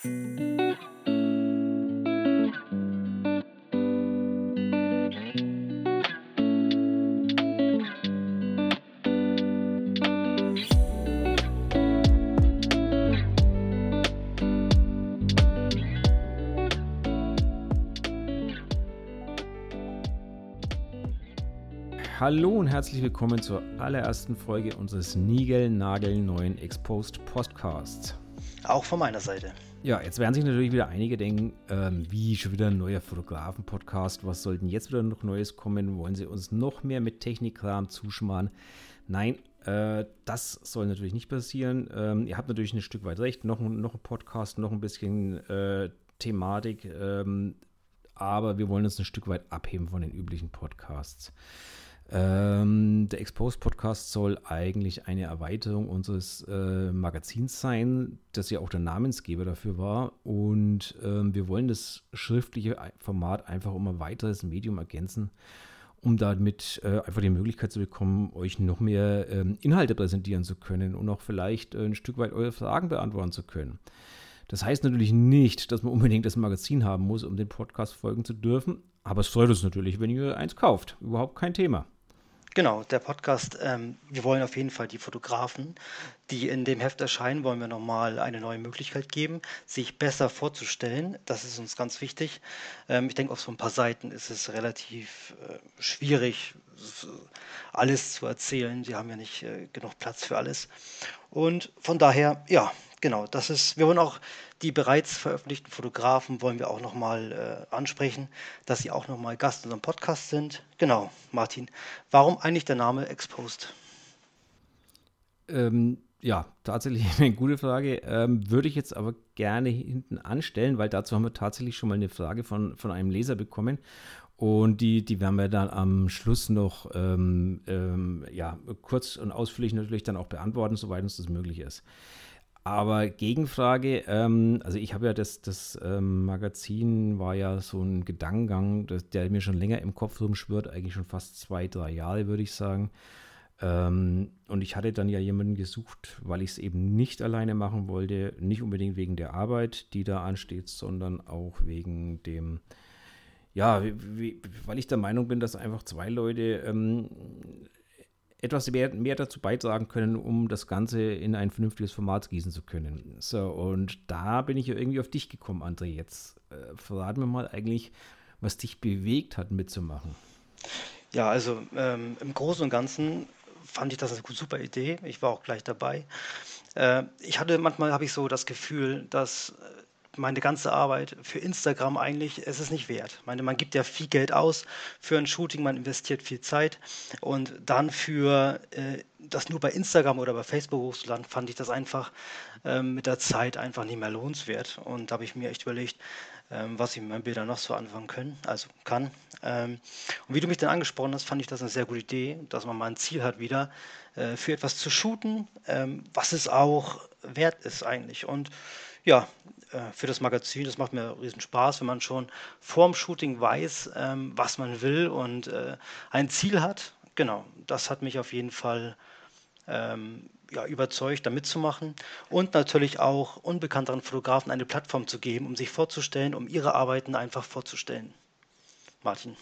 Hallo und herzlich willkommen zur allerersten Folge unseres Nigel-Nagel-neuen Exposed Podcasts. Auch von meiner Seite. Ja, jetzt werden sich natürlich wieder einige denken, ähm, wie schon wieder ein neuer Fotografen-Podcast. Was sollten jetzt wieder noch Neues kommen? Wollen sie uns noch mehr mit Technikkram zuschmarren? Nein, äh, das soll natürlich nicht passieren. Ähm, ihr habt natürlich ein Stück weit recht. Noch, noch ein Podcast, noch ein bisschen äh, Thematik. Ähm, aber wir wollen uns ein Stück weit abheben von den üblichen Podcasts. Ähm, der Exposed Podcast soll eigentlich eine Erweiterung unseres äh, Magazins sein, das ja auch der Namensgeber dafür war. Und ähm, wir wollen das schriftliche Format einfach um ein weiteres Medium ergänzen, um damit äh, einfach die Möglichkeit zu bekommen, euch noch mehr ähm, Inhalte präsentieren zu können und auch vielleicht äh, ein Stück weit eure Fragen beantworten zu können. Das heißt natürlich nicht, dass man unbedingt das Magazin haben muss, um den Podcast folgen zu dürfen. Aber es freut uns natürlich, wenn ihr eins kauft. Überhaupt kein Thema. Genau, der Podcast, ähm, wir wollen auf jeden Fall die Fotografen, die in dem Heft erscheinen, wollen wir nochmal eine neue Möglichkeit geben, sich besser vorzustellen. Das ist uns ganz wichtig. Ähm, ich denke, auf so ein paar Seiten ist es relativ äh, schwierig, alles zu erzählen. Sie haben ja nicht äh, genug Platz für alles. Und von daher, ja, genau, das ist, wir wollen auch die bereits veröffentlichten Fotografen wollen wir auch nochmal äh, ansprechen, dass sie auch nochmal Gast in unserem Podcast sind. Genau, Martin, warum eigentlich der Name Exposed? Ähm, ja, tatsächlich eine gute Frage. Ähm, würde ich jetzt aber gerne hinten anstellen, weil dazu haben wir tatsächlich schon mal eine Frage von, von einem Leser bekommen. Und die, die werden wir dann am Schluss noch ähm, ähm, ja, kurz und ausführlich natürlich dann auch beantworten, soweit uns das möglich ist. Aber Gegenfrage, ähm, also ich habe ja das, das ähm, Magazin war ja so ein Gedankengang, das, der mir schon länger im Kopf rumschwirrt, eigentlich schon fast zwei, drei Jahre, würde ich sagen. Ähm, und ich hatte dann ja jemanden gesucht, weil ich es eben nicht alleine machen wollte, nicht unbedingt wegen der Arbeit, die da ansteht, sondern auch wegen dem, ja, wie, wie, weil ich der Meinung bin, dass einfach zwei Leute ähm, etwas mehr, mehr, dazu beitragen können, um das Ganze in ein vernünftiges Format gießen zu können. So, und da bin ich ja irgendwie auf dich gekommen, André. Jetzt äh, verraten wir mal eigentlich, was dich bewegt hat, mitzumachen. Ja, also ähm, im Großen und Ganzen fand ich das eine super Idee. Ich war auch gleich dabei. Äh, ich hatte manchmal habe ich so das Gefühl, dass äh, meine ganze Arbeit für Instagram eigentlich, es ist nicht wert. Ich meine, man gibt ja viel Geld aus für ein Shooting, man investiert viel Zeit und dann für äh, das nur bei Instagram oder bei Facebook hochzuladen, fand ich das einfach äh, mit der Zeit einfach nicht mehr lohnenswert. Und da habe ich mir echt überlegt, ähm, was ich mit meinen Bildern noch so anfangen können, also kann. Ähm, und wie du mich dann angesprochen hast, fand ich das eine sehr gute Idee, dass man mal ein Ziel hat wieder, äh, für etwas zu shooten, ähm, was es auch wert ist eigentlich. Und ja, äh, für das Magazin, das macht mir riesen Spaß, wenn man schon vorm Shooting weiß, ähm, was man will und äh, ein Ziel hat. Genau, das hat mich auf jeden Fall ähm, ja, überzeugt, da mitzumachen und natürlich auch unbekannteren Fotografen eine Plattform zu geben, um sich vorzustellen, um ihre Arbeiten einfach vorzustellen. Martin.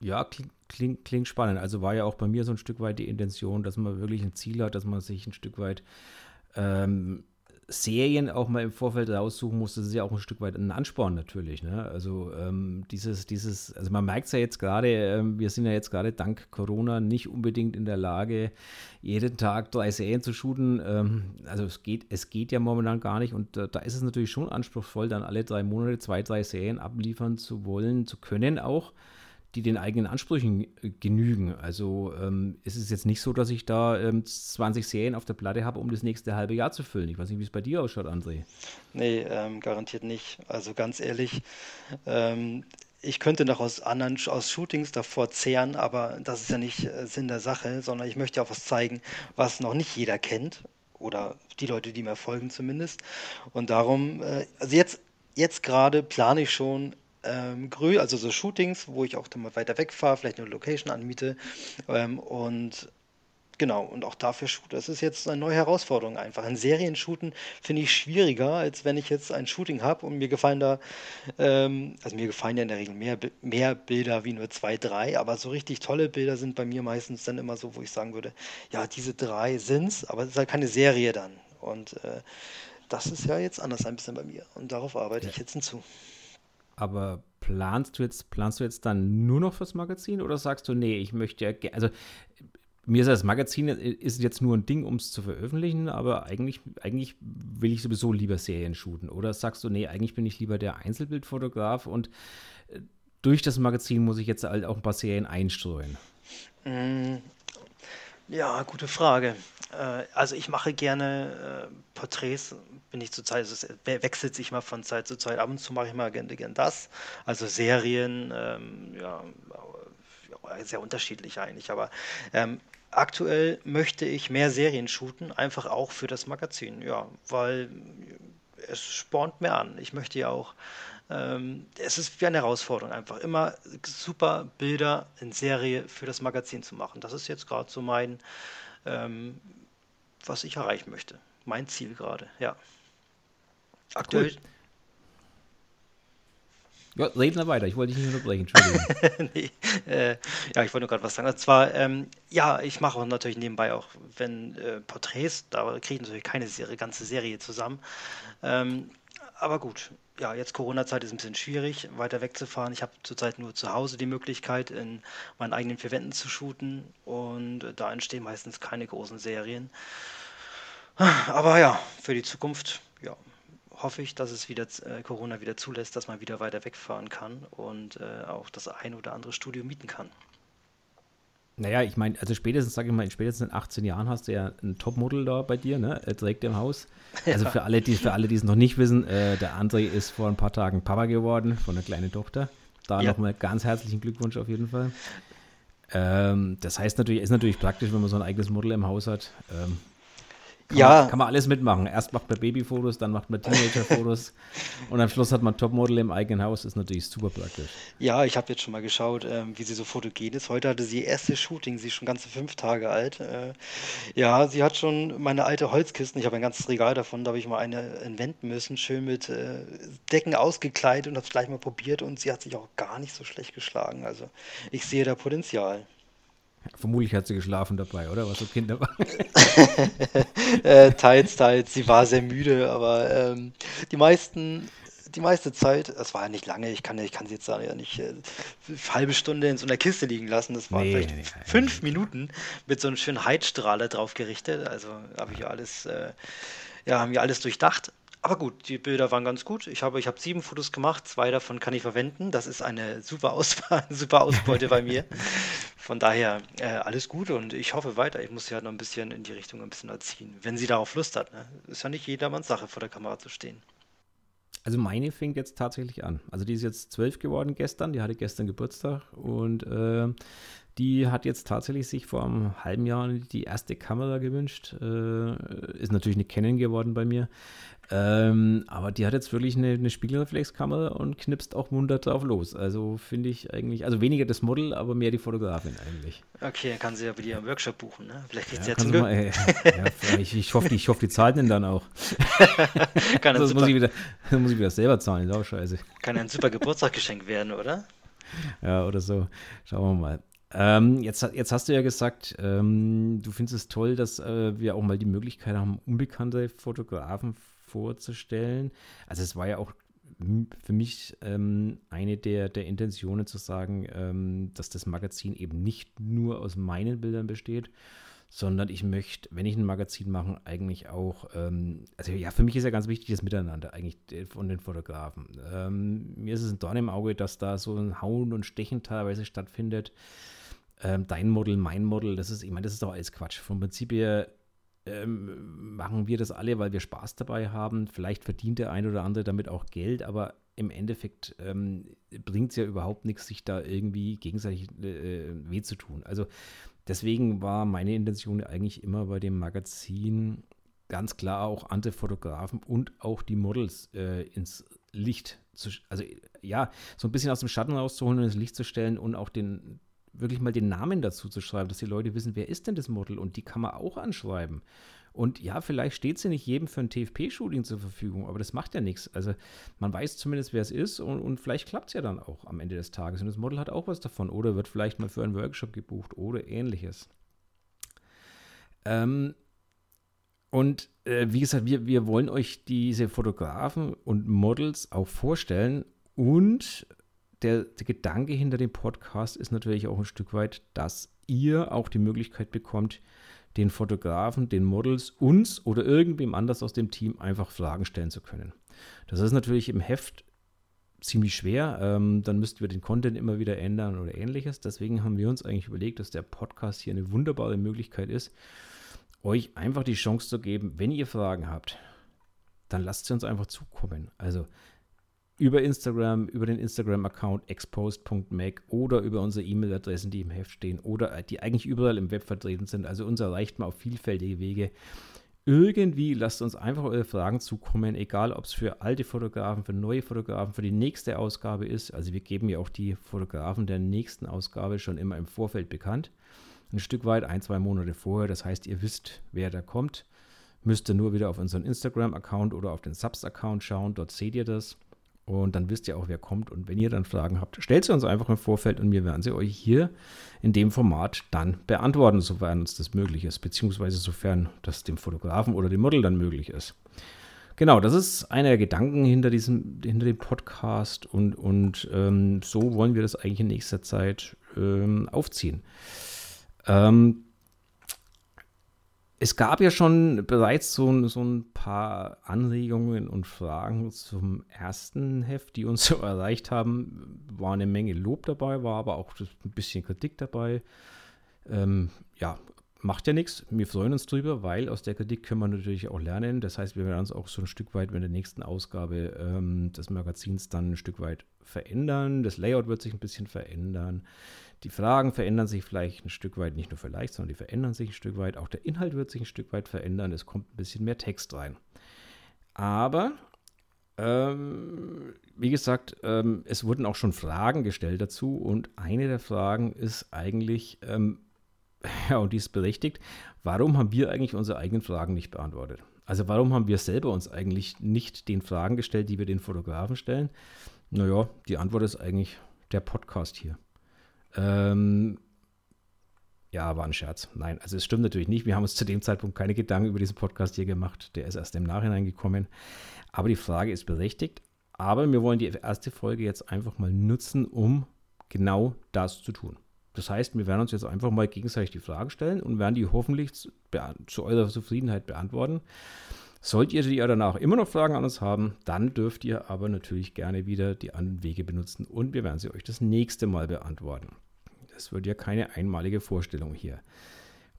Ja, klingt, klingt, klingt spannend. Also war ja auch bei mir so ein Stück weit die Intention, dass man wirklich ein Ziel hat, dass man sich ein Stück weit ähm, Serien auch mal im Vorfeld raussuchen muss, das ist ja auch ein Stück weit ein Ansporn natürlich. Ne? Also ähm, dieses, dieses, also man merkt es ja jetzt gerade, ähm, wir sind ja jetzt gerade dank Corona nicht unbedingt in der Lage, jeden Tag drei Serien zu shooten. Ähm, also es geht, es geht ja momentan gar nicht und äh, da ist es natürlich schon anspruchsvoll, dann alle drei Monate zwei, drei Serien abliefern zu wollen, zu können auch die den eigenen Ansprüchen äh, genügen. Also ähm, es jetzt nicht so, dass ich da ähm, 20 Serien auf der Platte habe, um das nächste halbe Jahr zu füllen. Ich weiß nicht, wie es bei dir ausschaut, André. Nee, ähm, garantiert nicht. Also ganz ehrlich, ähm, ich könnte noch aus anderen aus Shootings davor zehren, aber das ist ja nicht äh, Sinn der Sache, sondern ich möchte auch was zeigen, was noch nicht jeder kennt oder die Leute, die mir folgen zumindest. Und darum, äh, also jetzt, jetzt gerade plane ich schon ähm, Grü, also so Shootings, wo ich auch dann mal weiter wegfahre, vielleicht eine Location anmiete ähm, und Genau, und auch dafür Shoot. Das ist jetzt eine neue Herausforderung einfach. Ein Serienshooten finde ich schwieriger, als wenn ich jetzt ein Shooting habe und mir gefallen da, ähm, also mir gefallen ja in der Regel mehr, mehr Bilder wie nur zwei, drei, aber so richtig tolle Bilder sind bei mir meistens dann immer so, wo ich sagen würde, ja, diese drei sind's, aber es ist halt keine Serie dann. Und äh, das ist ja jetzt anders ein bisschen bei mir und darauf arbeite ich jetzt hinzu. Aber planst du jetzt, planst du jetzt dann nur noch fürs Magazin oder sagst du, nee, ich möchte ja, also mir ist das Magazin ist jetzt nur ein Ding, um es zu veröffentlichen, aber eigentlich, eigentlich will ich sowieso lieber Serien shooten. Oder sagst du, nee, eigentlich bin ich lieber der Einzelbildfotograf und äh, durch das Magazin muss ich jetzt halt auch ein paar Serien einstreuen? Ja, gute Frage. Äh, also ich mache gerne äh, Porträts, bin ich zurzeit, es wechselt sich mal von Zeit zu Zeit. Ab und zu mache ich mal gerne, gerne das. Also Serien, ähm, ja, sehr unterschiedlich eigentlich, aber ähm, aktuell möchte ich mehr Serien shooten, einfach auch für das Magazin, ja, weil es spornt mehr an. Ich möchte ja auch, ähm, es ist wie eine Herausforderung einfach, immer super Bilder in Serie für das Magazin zu machen. Das ist jetzt gerade so mein, ähm, was ich erreichen möchte. Mein Ziel gerade, ja. Aktuell. Cool. Ja, reden wir weiter. Ich wollte dich nicht unterbrechen. Entschuldigung. nee, äh, ja, ich wollte nur gerade was sagen. Und zwar, ähm, ja, ich mache auch natürlich nebenbei auch, wenn äh, Porträts, da kriege ich natürlich keine Serie, ganze Serie zusammen. Ähm, aber gut, ja, jetzt Corona-Zeit ist ein bisschen schwierig, weiter wegzufahren. Ich habe zurzeit nur zu Hause die Möglichkeit, in meinen eigenen vier Wänden zu shooten und äh, da entstehen meistens keine großen Serien. Aber ja, für die Zukunft, ja, hoffe ich, dass es wieder äh, Corona wieder zulässt, dass man wieder weiter wegfahren kann und äh, auch das ein oder andere Studio mieten kann. Naja, ich meine, also spätestens, sage ich mal, in spätestens 18 Jahren hast du ja ein Topmodel da bei dir, ne? Er trägt im Haus. Also ja. für alle, die für alle, die es noch nicht wissen, äh, der André ist vor ein paar Tagen Papa geworden von einer kleinen Tochter. Da ja. nochmal ganz herzlichen Glückwunsch auf jeden Fall. Ähm, das heißt natürlich, ist natürlich praktisch, wenn man so ein eigenes Model im Haus hat. Ähm, kann ja. Man, kann man alles mitmachen. Erst macht man Babyfotos, dann macht man Teenagerfotos und am Schluss hat man Topmodel im eigenen Haus. Ist natürlich super praktisch. Ja, ich habe jetzt schon mal geschaut, ähm, wie sie so fotogen ist. Heute hatte sie ihr erstes Shooting. Sie ist schon ganze fünf Tage alt. Äh, ja, sie hat schon meine alte Holzkisten. Ich habe ein ganzes Regal davon. Da habe ich mal eine entwenden müssen. Schön mit äh, Decken ausgekleidet und habe es gleich mal probiert. Und sie hat sich auch gar nicht so schlecht geschlagen. Also ich sehe da Potenzial. Vermutlich hat sie geschlafen dabei, oder? Was so Kinder waren. äh, teils, teils. Sie war sehr müde, aber ähm, die meisten, die meiste Zeit, es war ja nicht lange, ich kann, ich kann sie jetzt ja nicht äh, halbe Stunde in so einer Kiste liegen lassen. Das waren nee, vielleicht nee, fünf nee. Minuten mit so einem schönen Heizstrahler drauf gerichtet. Also habe ich alles, äh, ja, haben wir alles durchdacht. Aber gut, die Bilder waren ganz gut. Ich habe, ich habe sieben Fotos gemacht, zwei davon kann ich verwenden. Das ist eine super Auswahl, super Ausbeute bei mir. Von daher äh, alles gut und ich hoffe weiter. Ich muss sie halt noch ein bisschen in die Richtung ein bisschen erziehen, wenn sie darauf Lust hat. Ne? Ist ja nicht jedermanns Sache, vor der Kamera zu stehen. Also meine fängt jetzt tatsächlich an. Also die ist jetzt zwölf geworden gestern, die hatte gestern Geburtstag und äh, die hat jetzt tatsächlich sich vor einem halben Jahr die erste Kamera gewünscht. Äh, ist natürlich eine Canon geworden bei mir. Ähm, aber die hat jetzt wirklich eine, eine Spiegelreflexkamera und knipst auch munter drauf los. Also finde ich eigentlich, also weniger das Model, aber mehr die Fotografin eigentlich. Okay, dann kann sie ja bei dir einen Workshop buchen, ne? Vielleicht kriegt ja, sie jetzt mal, äh, ja, ich, ich, hoffe, ich hoffe, die zahlen den dann auch. kann also, muss, ich wieder, muss ich wieder selber zahlen, ist auch scheiße. Kann ein super Geburtstagsgeschenk werden, oder? Ja, oder so. Schauen wir mal. Ähm, jetzt, jetzt hast du ja gesagt, ähm, du findest es toll, dass äh, wir auch mal die Möglichkeit haben, unbekannte Fotografen vorzustellen. Also es war ja auch für mich ähm, eine der, der Intentionen zu sagen, ähm, dass das Magazin eben nicht nur aus meinen Bildern besteht, sondern ich möchte, wenn ich ein Magazin mache, eigentlich auch, ähm, also ja, für mich ist ja ganz wichtig das Miteinander eigentlich von den Fotografen. Ähm, mir ist es ein Dorn im Auge, dass da so ein Hauen und Stechen teilweise stattfindet. Ähm, dein Model, mein Model, das ist, ich meine, das ist doch alles Quatsch. Vom Prinzip her ähm, machen wir das alle, weil wir Spaß dabei haben. Vielleicht verdient der ein oder andere damit auch Geld, aber im Endeffekt ähm, bringt es ja überhaupt nichts, sich da irgendwie gegenseitig äh, weh zu tun. Also deswegen war meine Intention eigentlich immer bei dem Magazin ganz klar auch andere Fotografen und auch die Models äh, ins Licht zu, also ja, so ein bisschen aus dem Schatten rauszuholen und ins Licht zu stellen und auch den wirklich mal den Namen dazu zu schreiben, dass die Leute wissen, wer ist denn das Model und die kann man auch anschreiben. Und ja, vielleicht steht sie nicht jedem für ein TFP-Shooting zur Verfügung, aber das macht ja nichts. Also man weiß zumindest, wer es ist und, und vielleicht klappt es ja dann auch am Ende des Tages. Und das Model hat auch was davon oder wird vielleicht mal für einen Workshop gebucht oder ähnliches. Ähm, und äh, wie gesagt, wir, wir wollen euch diese Fotografen und Models auch vorstellen. Und der, der Gedanke hinter dem Podcast ist natürlich auch ein Stück weit, dass ihr auch die Möglichkeit bekommt, den Fotografen, den Models, uns oder irgendwem anders aus dem Team einfach Fragen stellen zu können. Das ist natürlich im Heft ziemlich schwer. Ähm, dann müssten wir den Content immer wieder ändern oder ähnliches. Deswegen haben wir uns eigentlich überlegt, dass der Podcast hier eine wunderbare Möglichkeit ist, euch einfach die Chance zu geben, wenn ihr Fragen habt, dann lasst sie uns einfach zukommen. Also über Instagram, über den Instagram-Account exposed.mac oder über unsere E-Mail-Adressen, die im Heft stehen oder die eigentlich überall im Web vertreten sind. Also uns erreicht man auf vielfältige Wege. Irgendwie lasst uns einfach eure Fragen zukommen, egal ob es für alte Fotografen, für neue Fotografen, für die nächste Ausgabe ist. Also wir geben ja auch die Fotografen der nächsten Ausgabe schon immer im Vorfeld bekannt. Ein Stück weit, ein, zwei Monate vorher. Das heißt, ihr wisst, wer da kommt. Müsst ihr nur wieder auf unseren Instagram-Account oder auf den Subs-Account schauen. Dort seht ihr das. Und dann wisst ihr auch, wer kommt. Und wenn ihr dann Fragen habt, stellt sie uns einfach im Vorfeld und wir werden sie euch hier in dem Format dann beantworten, sofern uns das möglich ist, beziehungsweise sofern das dem Fotografen oder dem Model dann möglich ist. Genau, das ist einer der Gedanken hinter diesem, hinter dem Podcast und, und ähm, so wollen wir das eigentlich in nächster Zeit ähm, aufziehen. Ähm, es gab ja schon bereits so, so, ein paar Anregungen und Fragen zum ersten Heft, die uns so erreicht haben. War eine Menge Lob dabei, war aber auch ein bisschen Kritik dabei. Ähm, ja, macht ja nichts. Wir freuen uns drüber, weil aus der Kritik können wir natürlich auch lernen. Das heißt, wir werden uns auch so ein Stück weit in der nächsten Ausgabe ähm, des Magazins dann ein Stück weit verändern. Das Layout wird sich ein bisschen verändern. Die Fragen verändern sich vielleicht ein Stück weit, nicht nur vielleicht, sondern die verändern sich ein Stück weit. Auch der Inhalt wird sich ein Stück weit verändern. Es kommt ein bisschen mehr Text rein. Aber, ähm, wie gesagt, ähm, es wurden auch schon Fragen gestellt dazu. Und eine der Fragen ist eigentlich, ähm, ja, und die ist berechtigt, warum haben wir eigentlich unsere eigenen Fragen nicht beantwortet? Also warum haben wir selber uns eigentlich nicht den Fragen gestellt, die wir den Fotografen stellen? Naja, die Antwort ist eigentlich der Podcast hier. Ähm, ja, war ein Scherz. Nein, also es stimmt natürlich nicht. Wir haben uns zu dem Zeitpunkt keine Gedanken über diesen Podcast hier gemacht. Der ist erst im Nachhinein gekommen. Aber die Frage ist berechtigt. Aber wir wollen die erste Folge jetzt einfach mal nutzen, um genau das zu tun. Das heißt, wir werden uns jetzt einfach mal gegenseitig die Fragen stellen und werden die hoffentlich zu, zu eurer Zufriedenheit beantworten. Sollt ihr die ja danach immer noch Fragen an uns haben, dann dürft ihr aber natürlich gerne wieder die anderen Wege benutzen und wir werden sie euch das nächste Mal beantworten. Das wird ja keine einmalige Vorstellung hier.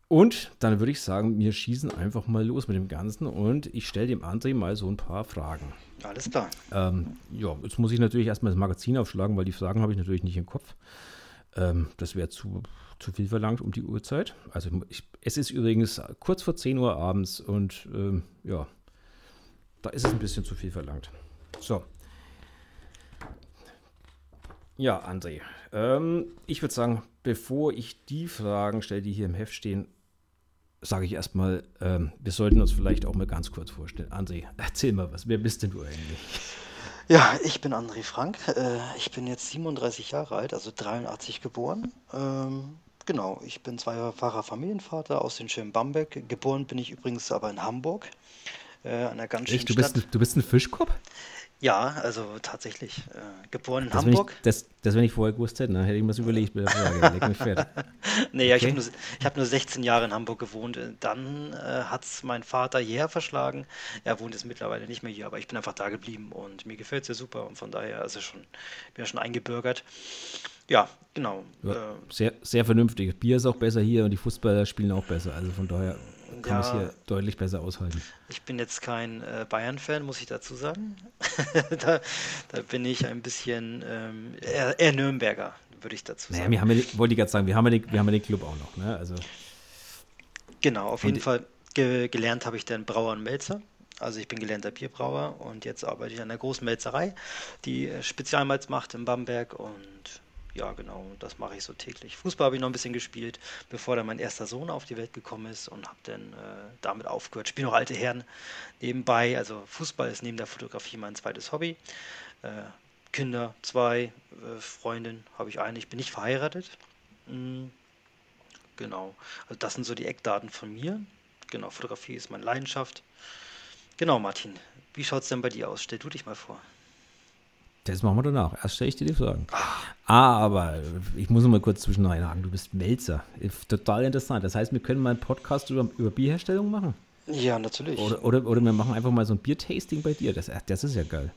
Und dann würde ich sagen, wir schießen einfach mal los mit dem Ganzen und ich stelle dem André mal so ein paar Fragen. Alles klar. Ähm, ja, jetzt muss ich natürlich erstmal das Magazin aufschlagen, weil die Fragen habe ich natürlich nicht im Kopf. Ähm, das wäre zu, zu viel verlangt um die Uhrzeit. Also ich, es ist übrigens kurz vor 10 Uhr abends und ähm, ja, da ist es ein bisschen zu viel verlangt. So. Ja, André. Ähm, ich würde sagen, bevor ich die Fragen stelle, die hier im Heft stehen, sage ich erstmal, ähm, wir sollten uns vielleicht auch mal ganz kurz vorstellen. André, erzähl mal was. Wer bist denn du eigentlich? Ja, ich bin André Frank. Äh, ich bin jetzt 37 Jahre alt, also 83 geboren. Ähm, genau, ich bin zweifacher Familienvater aus den schönen Bamberg. Geboren bin ich übrigens aber in Hamburg, äh, einer ganz schönen Echt, du bist, Stadt. ein- du bist ein Fischkopf? Ja, also tatsächlich. Äh, geboren in Das, wenn ich, Hamburg. das, das, wenn ich vorher gewusst hätte, ne, hätte ich mir das überlegt mit der Frage. Leg mich fett. Nee, ja, ich Okay. habe nur, ich hab nur 16 Jahre in Hamburg gewohnt. Äh, Dann äh, hat es mein Vater hierher verschlagen. Er wohnt jetzt mittlerweile nicht mehr hier, aber ich bin einfach da geblieben und mir gefällt es ja super und von daher also schon, bin ja schon eingebürgert. Ja, genau. Ja, Äh, sehr, sehr vernünftig. Bier ist auch besser hier und die Fußballer spielen auch besser. Also von daher kann man es Ja. hier deutlich besser aushalten. ich bin jetzt kein äh, Bayern-Fan, muss ich dazu sagen. da, da bin ich ein bisschen ähm, eher, eher Nürnberger, würde ich dazu Naja, sagen. wir haben ja, wollte ich gerade sagen, wir haben, ja den, wir haben ja den Club auch noch. Ne? Also, Genau, auf jeden Fall ge gelernt habe ich dann Brauer und Melzer. Also ich bin gelernter Bierbrauer und jetzt arbeite ich an einer großen Melzerei, die äh, Spezialmalz macht in Bamberg und ja, genau, das mache ich so täglich. Fußball habe ich noch ein bisschen gespielt, bevor dann mein erster Sohn auf die Welt gekommen ist und habe dann äh, damit aufgehört. Spiele noch alte Herren nebenbei. Also Fußball ist neben der Fotografie mein zweites Hobby. Äh, Kinder, zwei, äh, Freundin habe ich eine. Ich bin nicht verheiratet. Mhm. Genau. Also das sind so die Eckdaten von mir. Genau, Fotografie ist meine Leidenschaft. Genau, Martin. Wie schaut es denn bei dir aus? Stell du dich mal vor. Das machen wir danach. Erst stelle ich dir die Fragen. Ah, aber ich muss noch mal kurz zwischen einhaken. Du bist Melzer. Total interessant. Das heißt, wir können mal einen Podcast über, über Bierherstellung machen? Ja, natürlich. Oder, oder, oder wir machen einfach mal so ein Biertasting bei dir. Das, das ist ja geil.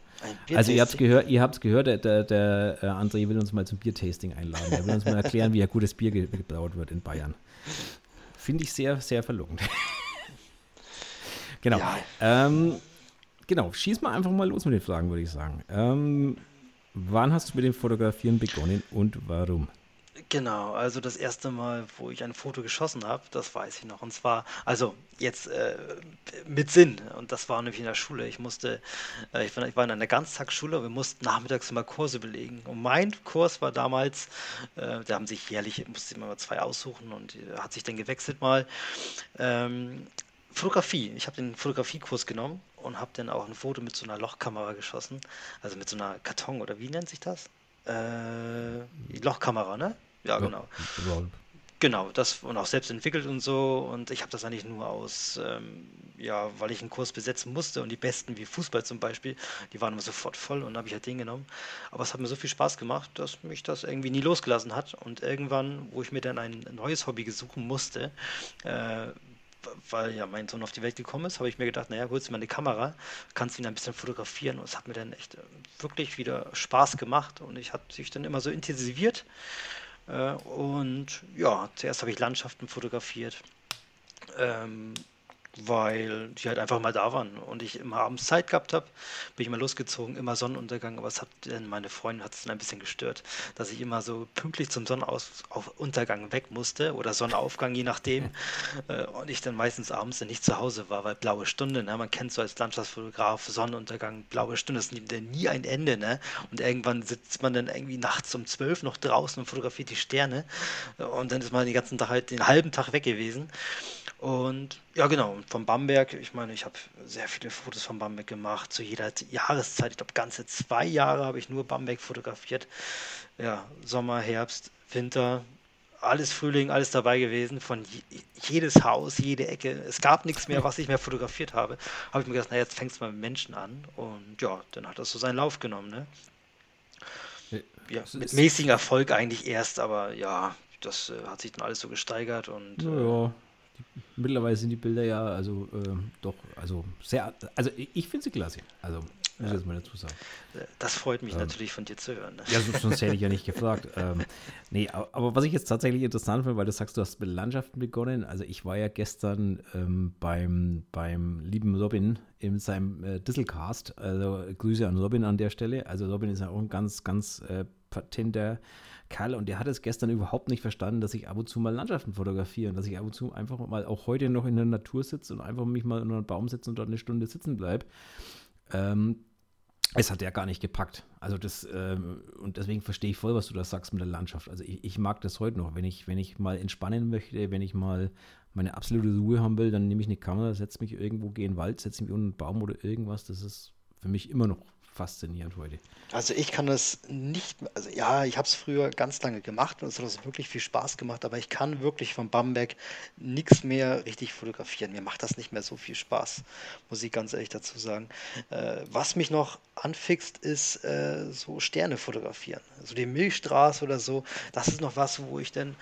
Also ihr habt es gehört, ihr habt's gehört der, der, der äh, André will uns mal zum Biertasting einladen. Er will uns mal erklären, wie ein gutes Bier gebraut wird in Bayern. Finde ich sehr, sehr verlockend. genau. Ja. Ähm, genau, schieß mal einfach mal los mit den Fragen, würde ich sagen. Ähm, wann hast du mit dem Fotografieren begonnen und warum? Genau, also das erste Mal, wo ich ein Foto geschossen habe, das weiß ich noch. Und zwar, also jetzt äh, mit Sinn. Und das war nämlich in der Schule. Ich musste, äh, ich, war, ich war in einer Ganztagsschule, wir mussten nachmittags immer Kurse belegen. Und mein Kurs war damals, äh, da haben sich jährlich, musste ich immer zwei aussuchen und äh, hat sich dann gewechselt mal. Ähm, Fotografie. Ich habe den Fotografiekurs genommen und habe dann auch ein Foto mit so einer Lochkamera geschossen. Also mit so einer Karton oder wie nennt sich das? Äh, Lochkamera, ne? Ja, genau. Genau, das und auch selbst entwickelt und so. Und ich habe das eigentlich nur aus, ähm, ja, weil ich einen Kurs besetzen musste und die Besten wie Fußball zum Beispiel, die waren immer sofort voll und habe ich halt den genommen. Aber es hat mir so viel Spaß gemacht, dass mich das irgendwie nie losgelassen hat. Und irgendwann, wo ich mir dann ein neues Hobby suchen musste, äh, weil ja mein Sohn auf die Welt gekommen ist, habe ich mir gedacht, naja, holst du mal eine Kamera, kannst ihn ein bisschen fotografieren. Und es hat mir dann echt äh, wirklich wieder Spaß gemacht und ich habe sich dann immer so intensiviert. Äh, und ja, zuerst habe ich Landschaften fotografiert. Ähm, weil die halt einfach mal da waren und ich immer abends Zeit gehabt habe, bin ich mal losgezogen, immer Sonnenuntergang, aber es hat denn meine Freundin hat es dann ein bisschen gestört, dass ich immer so pünktlich zum Sonnenuntergang weg musste oder Sonnenaufgang, je nachdem äh, und ich dann meistens abends dann nicht zu Hause war, weil blaue Stunde, ne? man kennt so als Landschaftsfotograf Sonnenuntergang, blaue Stunde, das nimmt nie ein Ende ne? und irgendwann sitzt man dann irgendwie nachts um zwölf noch draußen und fotografiert die Sterne und dann ist man den ganzen Tag halt den halben Tag weg gewesen und ja, genau, von Bamberg, ich meine, ich habe sehr viele Fotos von Bamberg gemacht, zu jeder Jahreszeit. Ich glaube, ganze zwei Jahre habe ich nur Bamberg fotografiert. Ja, Sommer, Herbst, Winter, alles Frühling, alles dabei gewesen, von jedes Haus, jede Ecke. Es gab nichts mehr, was ich mehr fotografiert habe. Habe ich mir gedacht, na jetzt fängst du mal mit Menschen an. Und ja, dann hat das so seinen Lauf genommen. Ne? Ja, mit mäßigem Erfolg eigentlich erst, aber ja, das äh, hat sich dann alles so gesteigert und. Ja, ja. Mittlerweile sind die Bilder ja also äh, doch, also sehr, also ich, finde sie klasse. Also muss ich jetzt mal dazu sagen. Das freut mich ähm, natürlich von dir zu hören. Ne? Ja, sonst hätte ich ja nicht gefragt. ähm, nee, aber, aber, was ich jetzt tatsächlich interessant finde, weil du sagst, du hast mit Landschaften begonnen. Also ich war ja gestern ähm, beim, beim lieben Robin in seinem äh, Disselcast. Also Grüße an Robin an der Stelle. Also Robin ist ja auch ein ganz, ganz äh, patenter Kerl und der hat es gestern überhaupt nicht verstanden, dass ich ab und zu mal Landschaften fotografiere und dass ich ab und zu einfach mal auch heute noch in der Natur sitze und einfach mich mal unter einen Baum setze und dort eine Stunde sitzen bleibe. Ähm, es hat er gar nicht gepackt. Also das, ähm, und deswegen verstehe ich voll, was du da sagst mit der Landschaft. Also ich, ich, mag das heute noch. Wenn ich, wenn ich mal entspannen möchte, wenn ich mal meine absolute Ruhe haben will, dann nehme ich eine Kamera, setze mich irgendwo, gehe in den Wald, setze mich unter einen Baum oder irgendwas. Das ist für mich immer noch faszinierend heute. Also ich kann das nicht, also ja, ich habe es früher ganz lange gemacht und es hat wirklich viel Spaß gemacht, aber ich kann wirklich von Bamberg nichts mehr richtig fotografieren. Mir macht das nicht mehr so viel Spaß, muss ich ganz ehrlich dazu sagen. Äh, was mich noch anfixt, ist äh, so Sterne fotografieren. Also die Milchstraße oder so, das ist noch was, wo ich denn,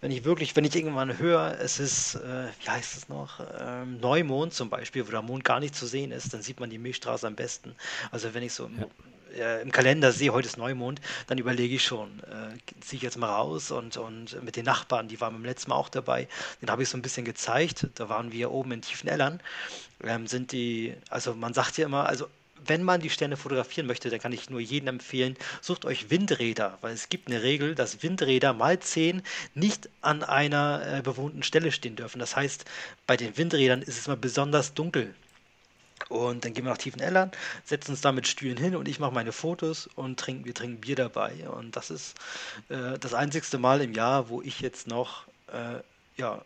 wenn ich wirklich, wenn ich irgendwann höre, es ist, äh, wie heißt es noch, ähm, Neumond zum Beispiel, wo der Mond gar nicht zu sehen ist, dann sieht man die Milchstraße am besten. Also wenn ich so im, ja. äh, im Kalender sehe, heute ist Neumond, dann überlege ich schon, äh, ziehe ich jetzt mal raus und, und mit den Nachbarn, die waren beim letzten Mal auch dabei, den habe ich so ein bisschen gezeigt. Da waren wir oben in Tiefenellern. Ähm, sind die, also man sagt ja immer, also wenn man die Sterne fotografieren möchte, dann kann ich nur jedem empfehlen, sucht euch Windräder, weil es gibt eine Regel, dass Windräder mal 10 nicht an einer äh, bewohnten Stelle stehen dürfen. Das heißt, bei den Windrädern ist es mal besonders dunkel Und dann gehen wir nach Tiefenellern, setzen uns da mit Stühlen hin und ich mache meine Fotos und trinken, wir trinken Bier dabei. Und das ist äh, das einzigste Mal im Jahr, wo ich jetzt noch äh, ja,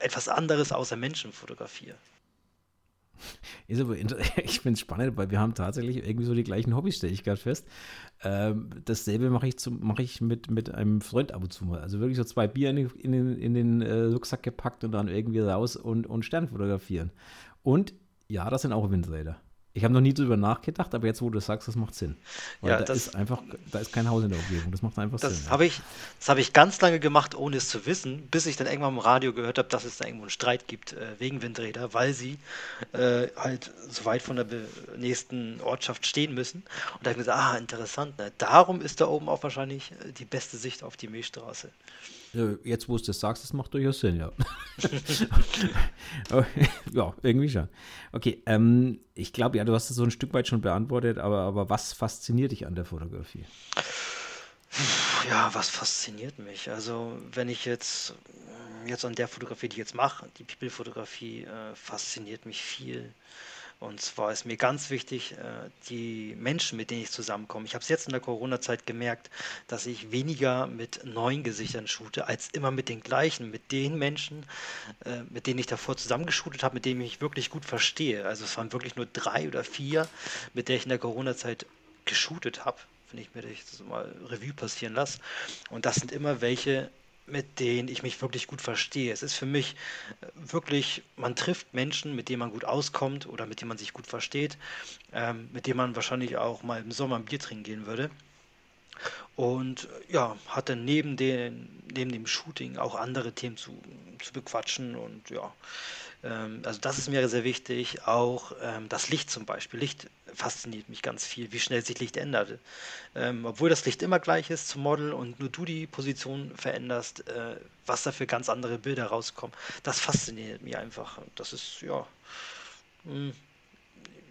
etwas anderes außer Menschen fotografiere. Ist aber ich finde es spannend, weil wir haben tatsächlich irgendwie so die gleichen Hobbys, stelle ich gerade fest. Ähm, dasselbe mache ich, mach ich mit, mit einem Freund ab und zu mal. Also wirklich so zwei Bier in den, in den, in den äh, Rucksack gepackt und dann irgendwie raus und, und Stern fotografieren. Und ja, das sind auch Windräder. Ich habe noch nie drüber nachgedacht, aber jetzt, wo du sagst, das macht Sinn. Weil ja, da das, ist einfach, da ist kein Haus in der Umgebung. Das macht einfach das Sinn. Hab ich, das habe ich ganz lange gemacht, ohne es zu wissen, bis ich dann irgendwann im Radio gehört habe, dass es da irgendwo einen Streit gibt äh, wegen Windräder, weil sie äh, halt so weit von der nächsten Ortschaft stehen müssen. Und da habe ich gesagt, ah, interessant. Ne? Darum ist da oben auch wahrscheinlich äh, die beste Sicht auf die Milchstraße. Jetzt, wo du das sagst, das macht durchaus Sinn, ja. ja, irgendwie schon. Okay, ähm, ich glaube, ja, du hast es so ein Stück weit schon beantwortet, aber, aber was fasziniert dich an der Fotografie? Ja, was fasziniert mich? Also, wenn ich jetzt, jetzt an der Fotografie, die ich jetzt mache, die People-Fotografie, äh, fasziniert mich viel. Und zwar ist mir ganz wichtig, äh, die Menschen, mit denen ich zusammenkomme. Ich habe es jetzt in der Corona-Zeit gemerkt, dass ich weniger mit neuen Gesichtern shoote, als immer mit den gleichen, mit den Menschen, äh, mit denen ich davor zusammengeshootet habe, mit denen ich wirklich gut verstehe. Also es waren wirklich nur drei oder vier, mit denen ich in der Corona-Zeit geshootet habe, wenn ich mir das mal Revue passieren lasse. Und das sind immer welche, mit denen ich mich wirklich gut verstehe. Es ist für mich äh, wirklich, man trifft Menschen, mit denen man gut auskommt oder mit denen man sich gut versteht, ähm, mit denen man wahrscheinlich auch mal im Sommer ein Bier trinken gehen würde. Und äh, ja, hatte neben, den, neben dem Shooting auch andere Themen zu, zu bequatschen und ja, also das ist mir sehr wichtig. Auch ähm, das Licht zum Beispiel. Licht fasziniert mich ganz viel, wie schnell sich Licht ändert. Ähm, obwohl das Licht immer gleich ist zum Model und nur du die Position veränderst, äh, was da für ganz andere Bilder rauskommen. Das fasziniert mich einfach. Das ist, ja, hm,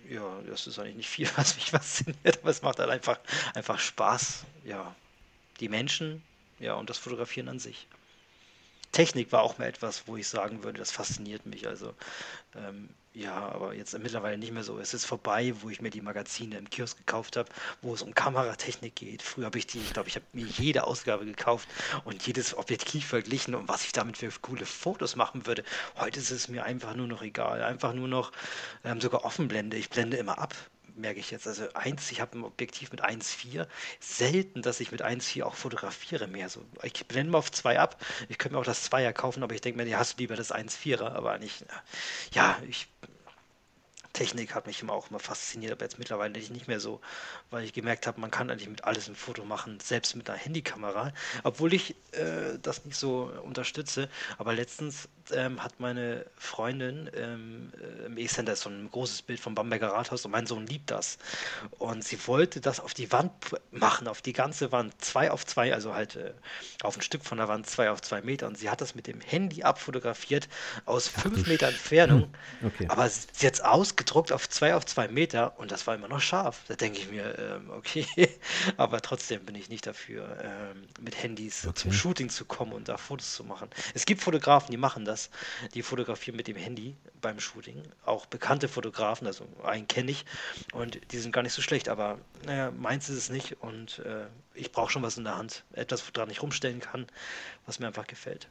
ja, das ist eigentlich nicht viel, was mich fasziniert, aber es macht halt einfach, einfach Spaß. Ja, die Menschen, ja, und das Fotografieren an sich. Technik war auch mal etwas, wo ich sagen würde, das fasziniert mich. Also ähm, ja, aber jetzt mittlerweile nicht mehr so. Es ist vorbei, wo ich mir die Magazine im Kiosk gekauft habe, wo es um Kameratechnik geht. Früher habe ich die, ich glaube, ich habe mir jede Ausgabe gekauft und jedes Objektiv verglichen und was ich damit für coole Fotos machen würde. Heute ist es mir einfach nur noch egal. Einfach nur noch ähm, sogar Offenblende. Ich blende immer ab merke ich jetzt. Also 1, ich habe ein Objektiv mit 1,4. Selten, dass ich mit 1,4 auch fotografiere mehr. So, ich blende mal auf 2 ab. Ich könnte mir auch das 2er kaufen, aber ich denke mir, ja, hast du lieber das 1,4er, aber nicht. Ja, ich Technik hat mich immer auch immer fasziniert, aber jetzt mittlerweile nicht mehr so, weil ich gemerkt habe, man kann eigentlich mit alles ein Foto machen, selbst mit einer Handykamera, obwohl ich äh, das nicht so unterstütze. Aber letztens ähm, hat meine Freundin ähm, äh, im E-Center ist so ein großes Bild vom Bamberger Rathaus und mein Sohn liebt das. Und sie wollte das auf die Wand machen, auf die ganze Wand, zwei auf zwei, also halt äh, auf ein Stück von der Wand, zwei auf zwei Meter. Und sie hat das mit dem Handy abfotografiert aus fünf Meter Entfernung. Okay. Aber sie hat es ausgedrückt gedruckt auf zwei auf zwei Meter und das war immer noch scharf. Da denke ich mir, ähm, okay, aber trotzdem bin ich nicht dafür, ähm, mit Handys okay. zum Shooting zu kommen und da Fotos zu machen. Es gibt Fotografen, die machen das, die fotografieren mit dem Handy beim Shooting. Auch bekannte Fotografen, also einen kenne ich und die sind gar nicht so schlecht, aber naja, meins ist es nicht und äh, ich brauche schon was in der Hand, etwas, woran ich rumstellen kann, was mir einfach gefällt.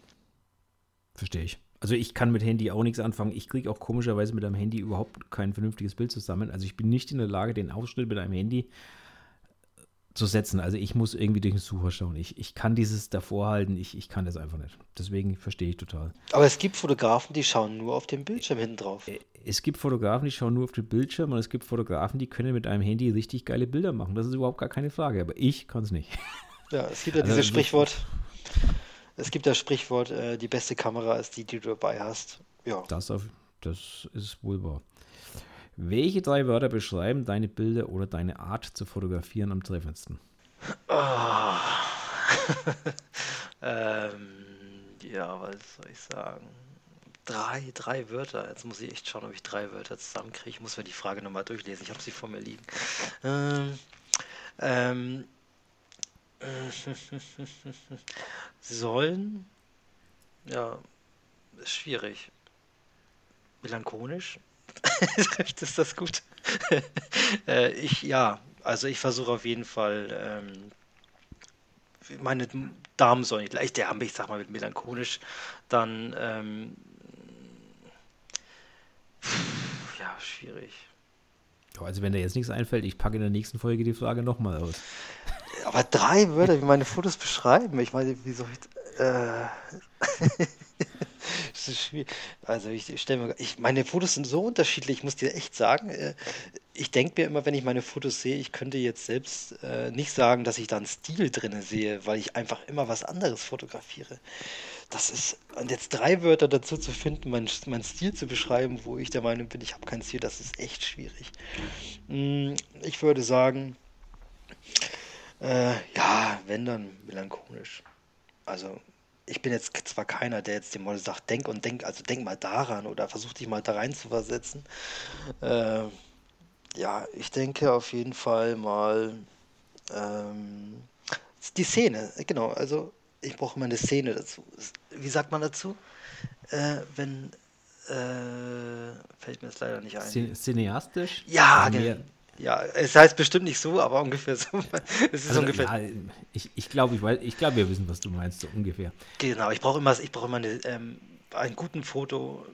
Verstehe ich. Also ich kann mit Handy auch nichts anfangen. Ich kriege auch komischerweise mit einem Handy überhaupt kein vernünftiges Bild zusammen. Also ich bin nicht in der Lage, den Ausschnitt mit einem Handy äh, zu setzen. Also ich muss irgendwie durch den Sucher schauen. Ich, ich kann dieses davor halten, ich, ich kann das einfach nicht. Deswegen verstehe ich total. Aber es gibt Fotografen, die schauen nur auf den Bildschirm hinten drauf. Äh, es gibt Fotografen, die schauen nur auf den Bildschirm und es gibt Fotografen, die können mit einem Handy richtig geile Bilder machen. Das ist überhaupt gar keine Frage. Aber ich kann es nicht. Ja, es gibt ja also, dieses Sprichwort. Es gibt das Sprichwort, äh, die beste Kamera ist die, die du dabei hast. Ja. Das, auf, das ist wohl wahr. Welche drei Wörter beschreiben deine Bilder oder deine Art zu fotografieren am treffendsten? Oh. ähm, ja, was soll ich sagen? Drei, drei Wörter. Jetzt muss ich echt schauen, ob ich drei Wörter zusammenkriege. Ich muss mir die Frage nochmal durchlesen. Ich habe sie vor mir liegen. Ähm, ähm, Sollen? Ja, ist schwierig. Melancholisch? Trifft es das gut. äh, ich, ja, also ich versuche auf jeden Fall, ähm, meine Damen sollen nicht leicht, der haben ich sag mal, mit melancholisch, dann, ähm, ja, schwierig. Also wenn dir jetzt nichts einfällt, ich packe in der nächsten Folge die Frage nochmal aus. Aber drei Wörter, wie meine Fotos beschreiben. Ich meine, wie soll ich. Äh, ist schwierig. Also ich, stelle mir. Ich, meine Fotos sind so unterschiedlich, ich muss dir echt sagen. Äh, ich denke mir immer, wenn ich meine Fotos sehe, ich könnte jetzt selbst äh, nicht sagen, dass ich da einen Stil drin sehe, weil ich einfach immer was anderes fotografiere. Das ist. Und jetzt drei Wörter dazu zu finden, meinen mein Stil zu beschreiben, wo ich der Meinung bin, ich habe keinen Stil, das ist echt schwierig. Hm, ich würde sagen. Äh, ja, wenn dann melancholisch. Also, ich bin jetzt zwar keiner, der jetzt dem Model sagt, denk und denk, also denk mal daran oder versuch dich mal da rein zu versetzen. Äh, ja, ich denke auf jeden Fall mal ähm, die Szene, genau, also ich brauche immer eine Szene dazu. Wie sagt man dazu? Äh, wenn äh, fällt mir jetzt leider nicht ein. Cineastisch? Ja, genau. Ja, es heißt bestimmt nicht so, aber ungefähr so. es ist also, ungefähr. Ja, ich, ich glaube, ich, ich glaub, wir wissen, was du meinst, so ungefähr. Genau, ich brauche immer, ich brauche immer eine, ähm, einen guten Foto,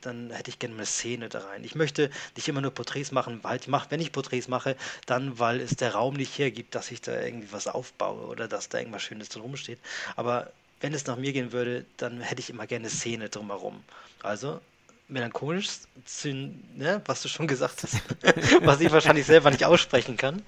dann hätte ich gerne eine Szene da rein. Ich möchte nicht immer nur Porträts machen, weil ich mache, wenn ich Porträts mache, dann, weil es der Raum nicht hergibt, dass ich da irgendwie was aufbaue oder dass da irgendwas Schönes drum steht. Aber wenn es nach mir gehen würde, dann hätte ich immer gerne eine Szene drumherum. Also melancholisch, ne, was du schon gesagt hast, was ich wahrscheinlich selber nicht aussprechen kann.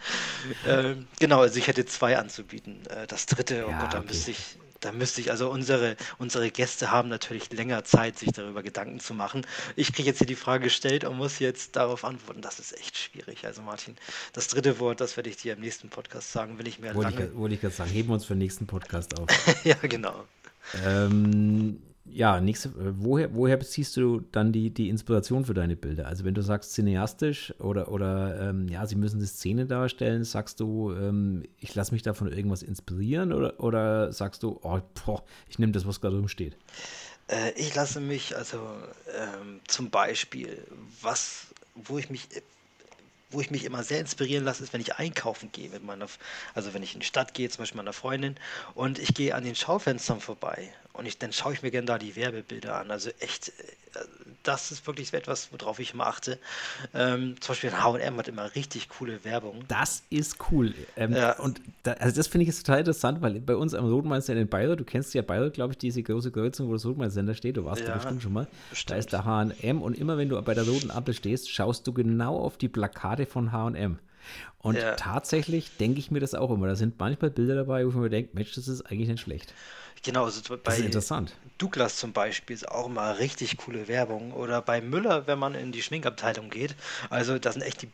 Ähm, genau, also ich hätte zwei anzubieten. Äh, das dritte, oh ja, Gott, da okay. müsste ich, da müsste ich, also unsere, unsere Gäste haben natürlich länger Zeit, sich darüber Gedanken zu machen. Ich kriege jetzt hier die Frage gestellt und muss jetzt darauf antworten. Das ist echt schwierig. Also Martin, das dritte Wort, das werde ich dir im nächsten Podcast sagen, will ich mir wollte lange... Ich, wollte ich gerade sagen, heben wir uns für den nächsten Podcast auf. ja, genau. Ähm, ja, nächste, äh, woher, woher beziehst du dann die, die Inspiration für deine Bilder? Also wenn du sagst cineastisch oder, oder ähm, ja, sie müssen die Szene darstellen, sagst du, ähm, ich lasse mich davon irgendwas inspirieren oder, oder sagst du, oh, boah, ich nehme das, was gerade rumsteht? Äh, ich lasse mich also ähm, zum Beispiel, was, wo ich mich wo ich mich immer sehr inspirieren lasse, ist, wenn ich einkaufen gehe mit meiner, also wenn ich in die Stadt gehe, zum Beispiel meiner Freundin, und ich gehe an den Schaufenstern vorbei und ich, dann schaue ich mir gerne da die Werbebilder an. Also echt, äh, das ist wirklich etwas, worauf ich immer achte. Ähm, zum Beispiel H&M hat immer richtig coole Werbung. Das ist cool. Ähm, ja. Und da, also das finde ich jetzt total interessant, weil bei uns am Rotmeister in Bayreuth, du kennst ja Bayreuth, glaube ich, diese große Kreuzung, wo das Rotmeister steht, du warst ja, da bestimmt schon mal. Bestimmt. Da ist der H&M und immer wenn du bei der roten Ampel stehst, schaust du genau auf die Plakate von H&M. Und ja. tatsächlich denke ich mir das auch immer. Da sind manchmal Bilder dabei, wo ich mir denke, Mensch, das ist eigentlich nicht schlecht. Genau, also bei. Douglas zum Beispiel ist auch immer richtig coole Werbung. Oder bei Müller, wenn man in die Schminkabteilung geht. Also das sind echt die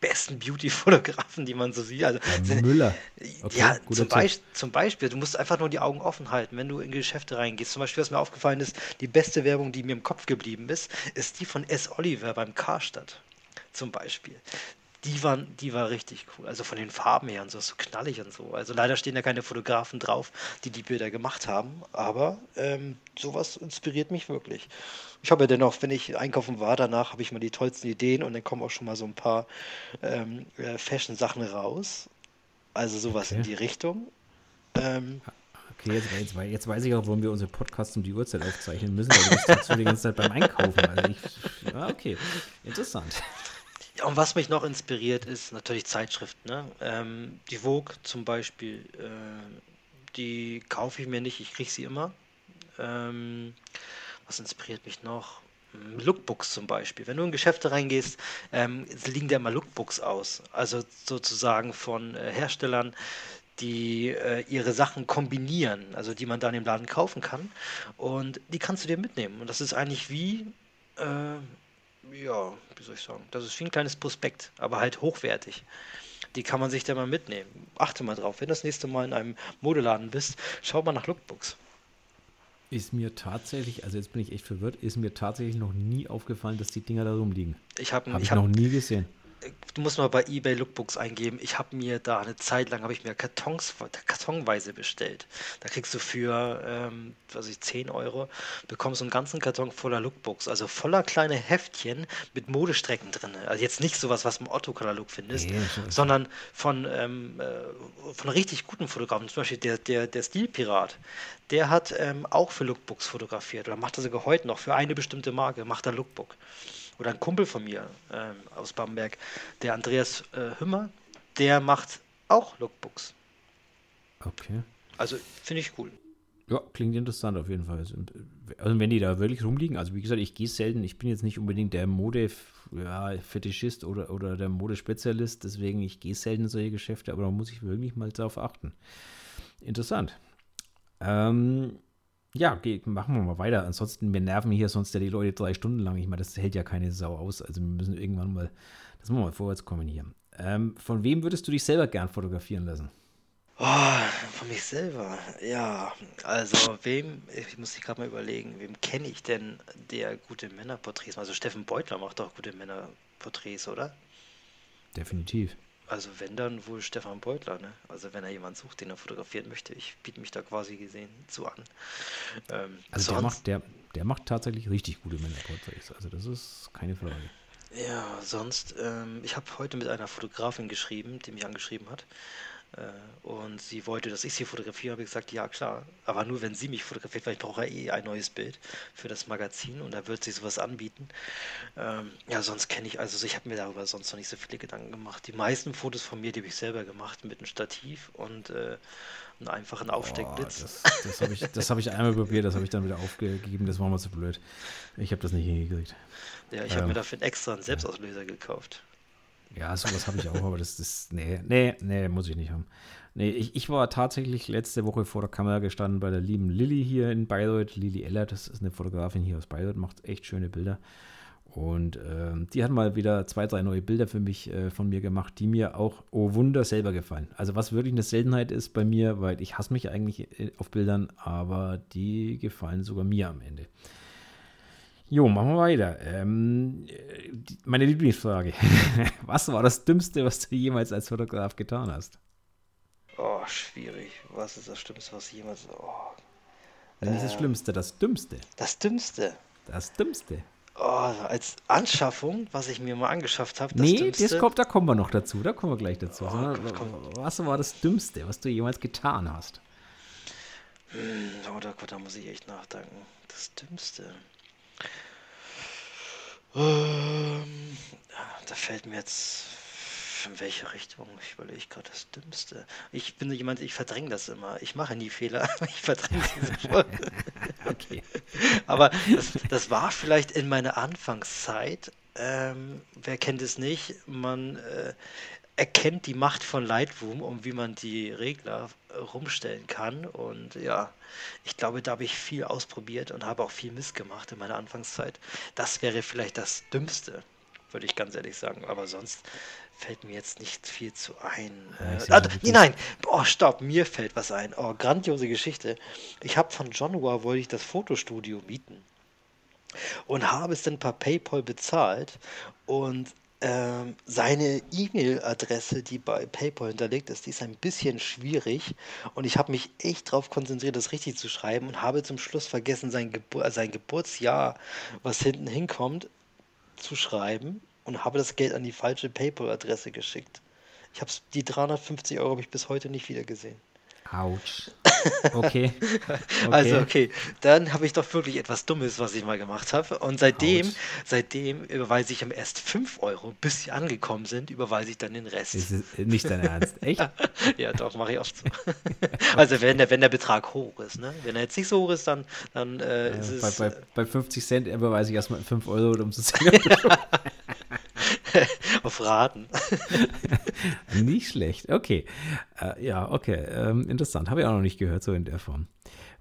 besten Beauty-Fotografen, die man so sieht. Also, ja, Müller. Okay, ja, zum, Be zum, Beispiel, du musst einfach nur die Augen offen halten, wenn du in Geschäfte reingehst. Zum Beispiel, was mir aufgefallen ist, die beste Werbung, die mir im Kopf geblieben ist, ist die von S. Oliver beim Karstadt. Zum Beispiel die waren, die war richtig cool. Also von den Farben her und so, so knallig und so. Also leider stehen da keine Fotografen drauf, die die Bilder gemacht haben, aber ähm, sowas inspiriert mich wirklich. Ich habe ja dennoch, wenn ich einkaufen war, danach habe ich mal die tollsten Ideen und dann kommen auch schon mal so ein paar ähm, äh, Fashion-Sachen raus. Also sowas okay. in die Richtung. Ähm, Okay, jetzt, jetzt, jetzt, weiß ich auch, warum wir unsere Podcasts um die Uhrzeit aufzeichnen müssen, weil du bist die ganze Zeit beim Einkaufen. Also ich, ja, okay, interessant. Ja, und was mich noch inspiriert, ist natürlich Zeitschriften. Ne? Ähm, die Vogue zum Beispiel, äh, die kaufe ich mir nicht, ich kriege sie immer. Ähm, was inspiriert mich noch? Hm, Lookbooks zum Beispiel. Wenn du in Geschäfte reingehst, ähm, liegen da immer Lookbooks aus. Also sozusagen von äh, Herstellern, die äh, ihre Sachen kombinieren, also die man da in dem Laden kaufen kann. Und die kannst du dir mitnehmen. Und das ist eigentlich wie, äh, ja, wie soll ich sagen, das ist wie ein kleines Prospekt, aber halt hochwertig. Die kann man sich dann mal mitnehmen. Achte mal drauf, wenn du das nächste Mal in einem Modeladen bist, schau mal nach Lookbooks. Ist mir tatsächlich, also jetzt bin ich echt verwirrt, ist mir tatsächlich noch nie aufgefallen, dass die Dinger da rumliegen. Ich habe hab ich hab, noch nie gesehen. Du musst mal bei eBay Lookbooks eingeben. Ich habe mir da eine Zeit lang habe ich mir Kartons kartonweise bestellt. Da kriegst du für ähm, was ich 10 Euro bekommst du einen ganzen Karton voller Lookbooks, also voller kleine Heftchen mit Modestrecken drin. Also jetzt nicht sowas, was du im Otto-Katalog findest, nee, sondern von ähm, äh, von richtig guten Fotografen. Zum Beispiel der der der Stilpirat. Der hat ähm, auch für Lookbooks fotografiert oder macht er sogar heute noch für eine bestimmte Marke macht er Lookbook oder ein Kumpel von mir ähm, aus Bamberg, der Andreas äh, Hümmer, der macht auch Lookbooks. Okay. Also finde ich cool. Ja, klingt interessant auf jeden Fall. Also, also wenn die da wirklich rumliegen, also wie gesagt, ich gehe selten, ich bin jetzt nicht unbedingt der Mode-Fetischist oder, oder der Modespezialist, deswegen ich gehe selten in solche Geschäfte, aber da muss ich wirklich mal drauf achten. Interessant. Ähm, ja, okay, machen wir mal weiter. Ansonsten, wir nerven hier sonst ja die Leute drei Stunden lang. Ich meine, das hält ja keine Sau aus. Also wir müssen irgendwann mal, das müssen wir mal vorwärts kommen hier. Ähm, von wem würdest du dich selber gern fotografieren lassen? Oh, von mich selber. Ja, also wem, ich muss mich gerade mal überlegen, wem kenne ich denn, der gute Männerporträts macht? Also Steffen Beutler macht doch gute Männerporträts, oder? Definitiv. Also wenn dann wohl Stefan Beutler, ne? Also wenn er jemanden sucht, den er fotografieren möchte, ich biete mich da quasi gesehen zu an. Ähm, also der macht, der, der macht tatsächlich richtig gute Männerporträts. Also das ist keine Frage. Ja, sonst, ähm, ich habe heute mit einer Fotografin geschrieben, die mich angeschrieben hat. Äh, und sie wollte, dass ich sie fotografiere, habe ich gesagt, ja klar, aber nur wenn sie mich fotografiert, weil ich brauche ja eh ein neues Bild für das Magazin und da wird sie sowas anbieten. Ähm, ja, sonst kenne ich, also ich habe mir darüber sonst noch nicht so viele Gedanken gemacht. Die meisten Fotos von mir, die habe ich selber gemacht mit einem Stativ und äh, einen einfachen Aufsteckblitz. das das habe ich, hab ich einmal probiert, das habe ich dann wieder aufgegeben, das war mal zu blöd. Ich habe das nicht hingekriegt. Ja, ich habe ähm, mir dafür extra einen Selbstauslöser gekauft. Ja, sowas habe ich auch, aber das ist, nee, nee, nee, muss ich nicht haben. Nee, ich, ich war tatsächlich letzte Woche vor der Kamera gestanden bei der lieben Lilly hier in Bayreuth. Lilly Eller, das ist eine Fotografin hier aus Bayreuth, macht echt schöne Bilder. Und äh, die hat mal wieder zwei, drei neue Bilder für mich äh, von mir gemacht, die mir auch, oh Wunder, selber gefallen. Also was wirklich eine Seltenheit ist bei mir, weil ich hasse mich eigentlich äh, auf Bildern, aber die gefallen sogar mir am Ende. Jo, machen wir weiter. Ähm, meine Lieblingsfrage. was war das Dümmste, was du jemals als Fotograf getan hast? Oh, schwierig. Was ist das Dümmste, was ich jemals. Oh. Nicht äh, das Schlimmste, das Dümmste. Das Dümmste. Das Dümmste. Oh, als Anschaffung, was ich mir mal angeschafft habe. Nee, Dümmste. das kommt, da kommen wir noch dazu. Da kommen wir gleich dazu. Oh, was war das Dümmste, was du jemals getan hast? Hm, oh Gott, da muss ich echt nachdenken. Das Dümmste. Ähm, da fällt mir jetzt in welche Richtung? Ich überlege gerade das Dümmste. Ich bin jemand, ich verdränge das immer. Ich mache nie Fehler, ich verdränge sie sofort. okay. Aber das, das, war vielleicht in meiner Anfangszeit. Ähm, wer kennt es nicht? Man äh, erkennt die Macht von Lightroom und wie man die Regler äh, rumstellen kann. Und ja, ich glaube, da habe ich viel ausprobiert und habe auch viel missgemacht in meiner Anfangszeit. Das wäre vielleicht das Dümmste, würde ich ganz ehrlich sagen. Aber sonst fällt mir jetzt nicht viel zu ein. Ja, äh, ah, nee, nein, oh, stopp, mir fällt was ein. Oh, grandiose Geschichte. Ich habe von Joshua wollte ich das Fotostudio mieten und habe es dann per PayPal bezahlt und ähm, seine E-Mail-Adresse, die bei PayPal hinterlegt ist, die ist ein bisschen schwierig und ich habe mich echt darauf konzentriert, das richtig zu schreiben und habe zum Schluss vergessen, sein, Gebur sein Geburtsjahr, was hinten hinkommt, zu schreiben und habe das Geld an die falsche PayPal-Adresse geschickt. Ich habe die 350 Euro habe ich bis heute nicht wieder gesehen. Autsch. Okay. okay. Also okay, dann habe ich doch wirklich etwas Dummes, was ich mal gemacht habe. Und seitdem, Ouch. seitdem überweise ich am erst 5 Euro, bis sie angekommen sind, überweise ich dann den Rest. Ist nicht dein Ernst, echt? ja, doch, mache ich oft so. also wenn der, wenn der Betrag hoch ist, ne? Wenn er jetzt nicht so hoch ist, dann, dann äh, ist bei, es. Bei, bei 50 Cent überweise ich erstmal 5 Euro, um zu sehen. Auf Raten. nicht schlecht. Okay. Äh, ja, okay. Ähm, interessant. Habe ich auch noch nicht gehört, so in der Form.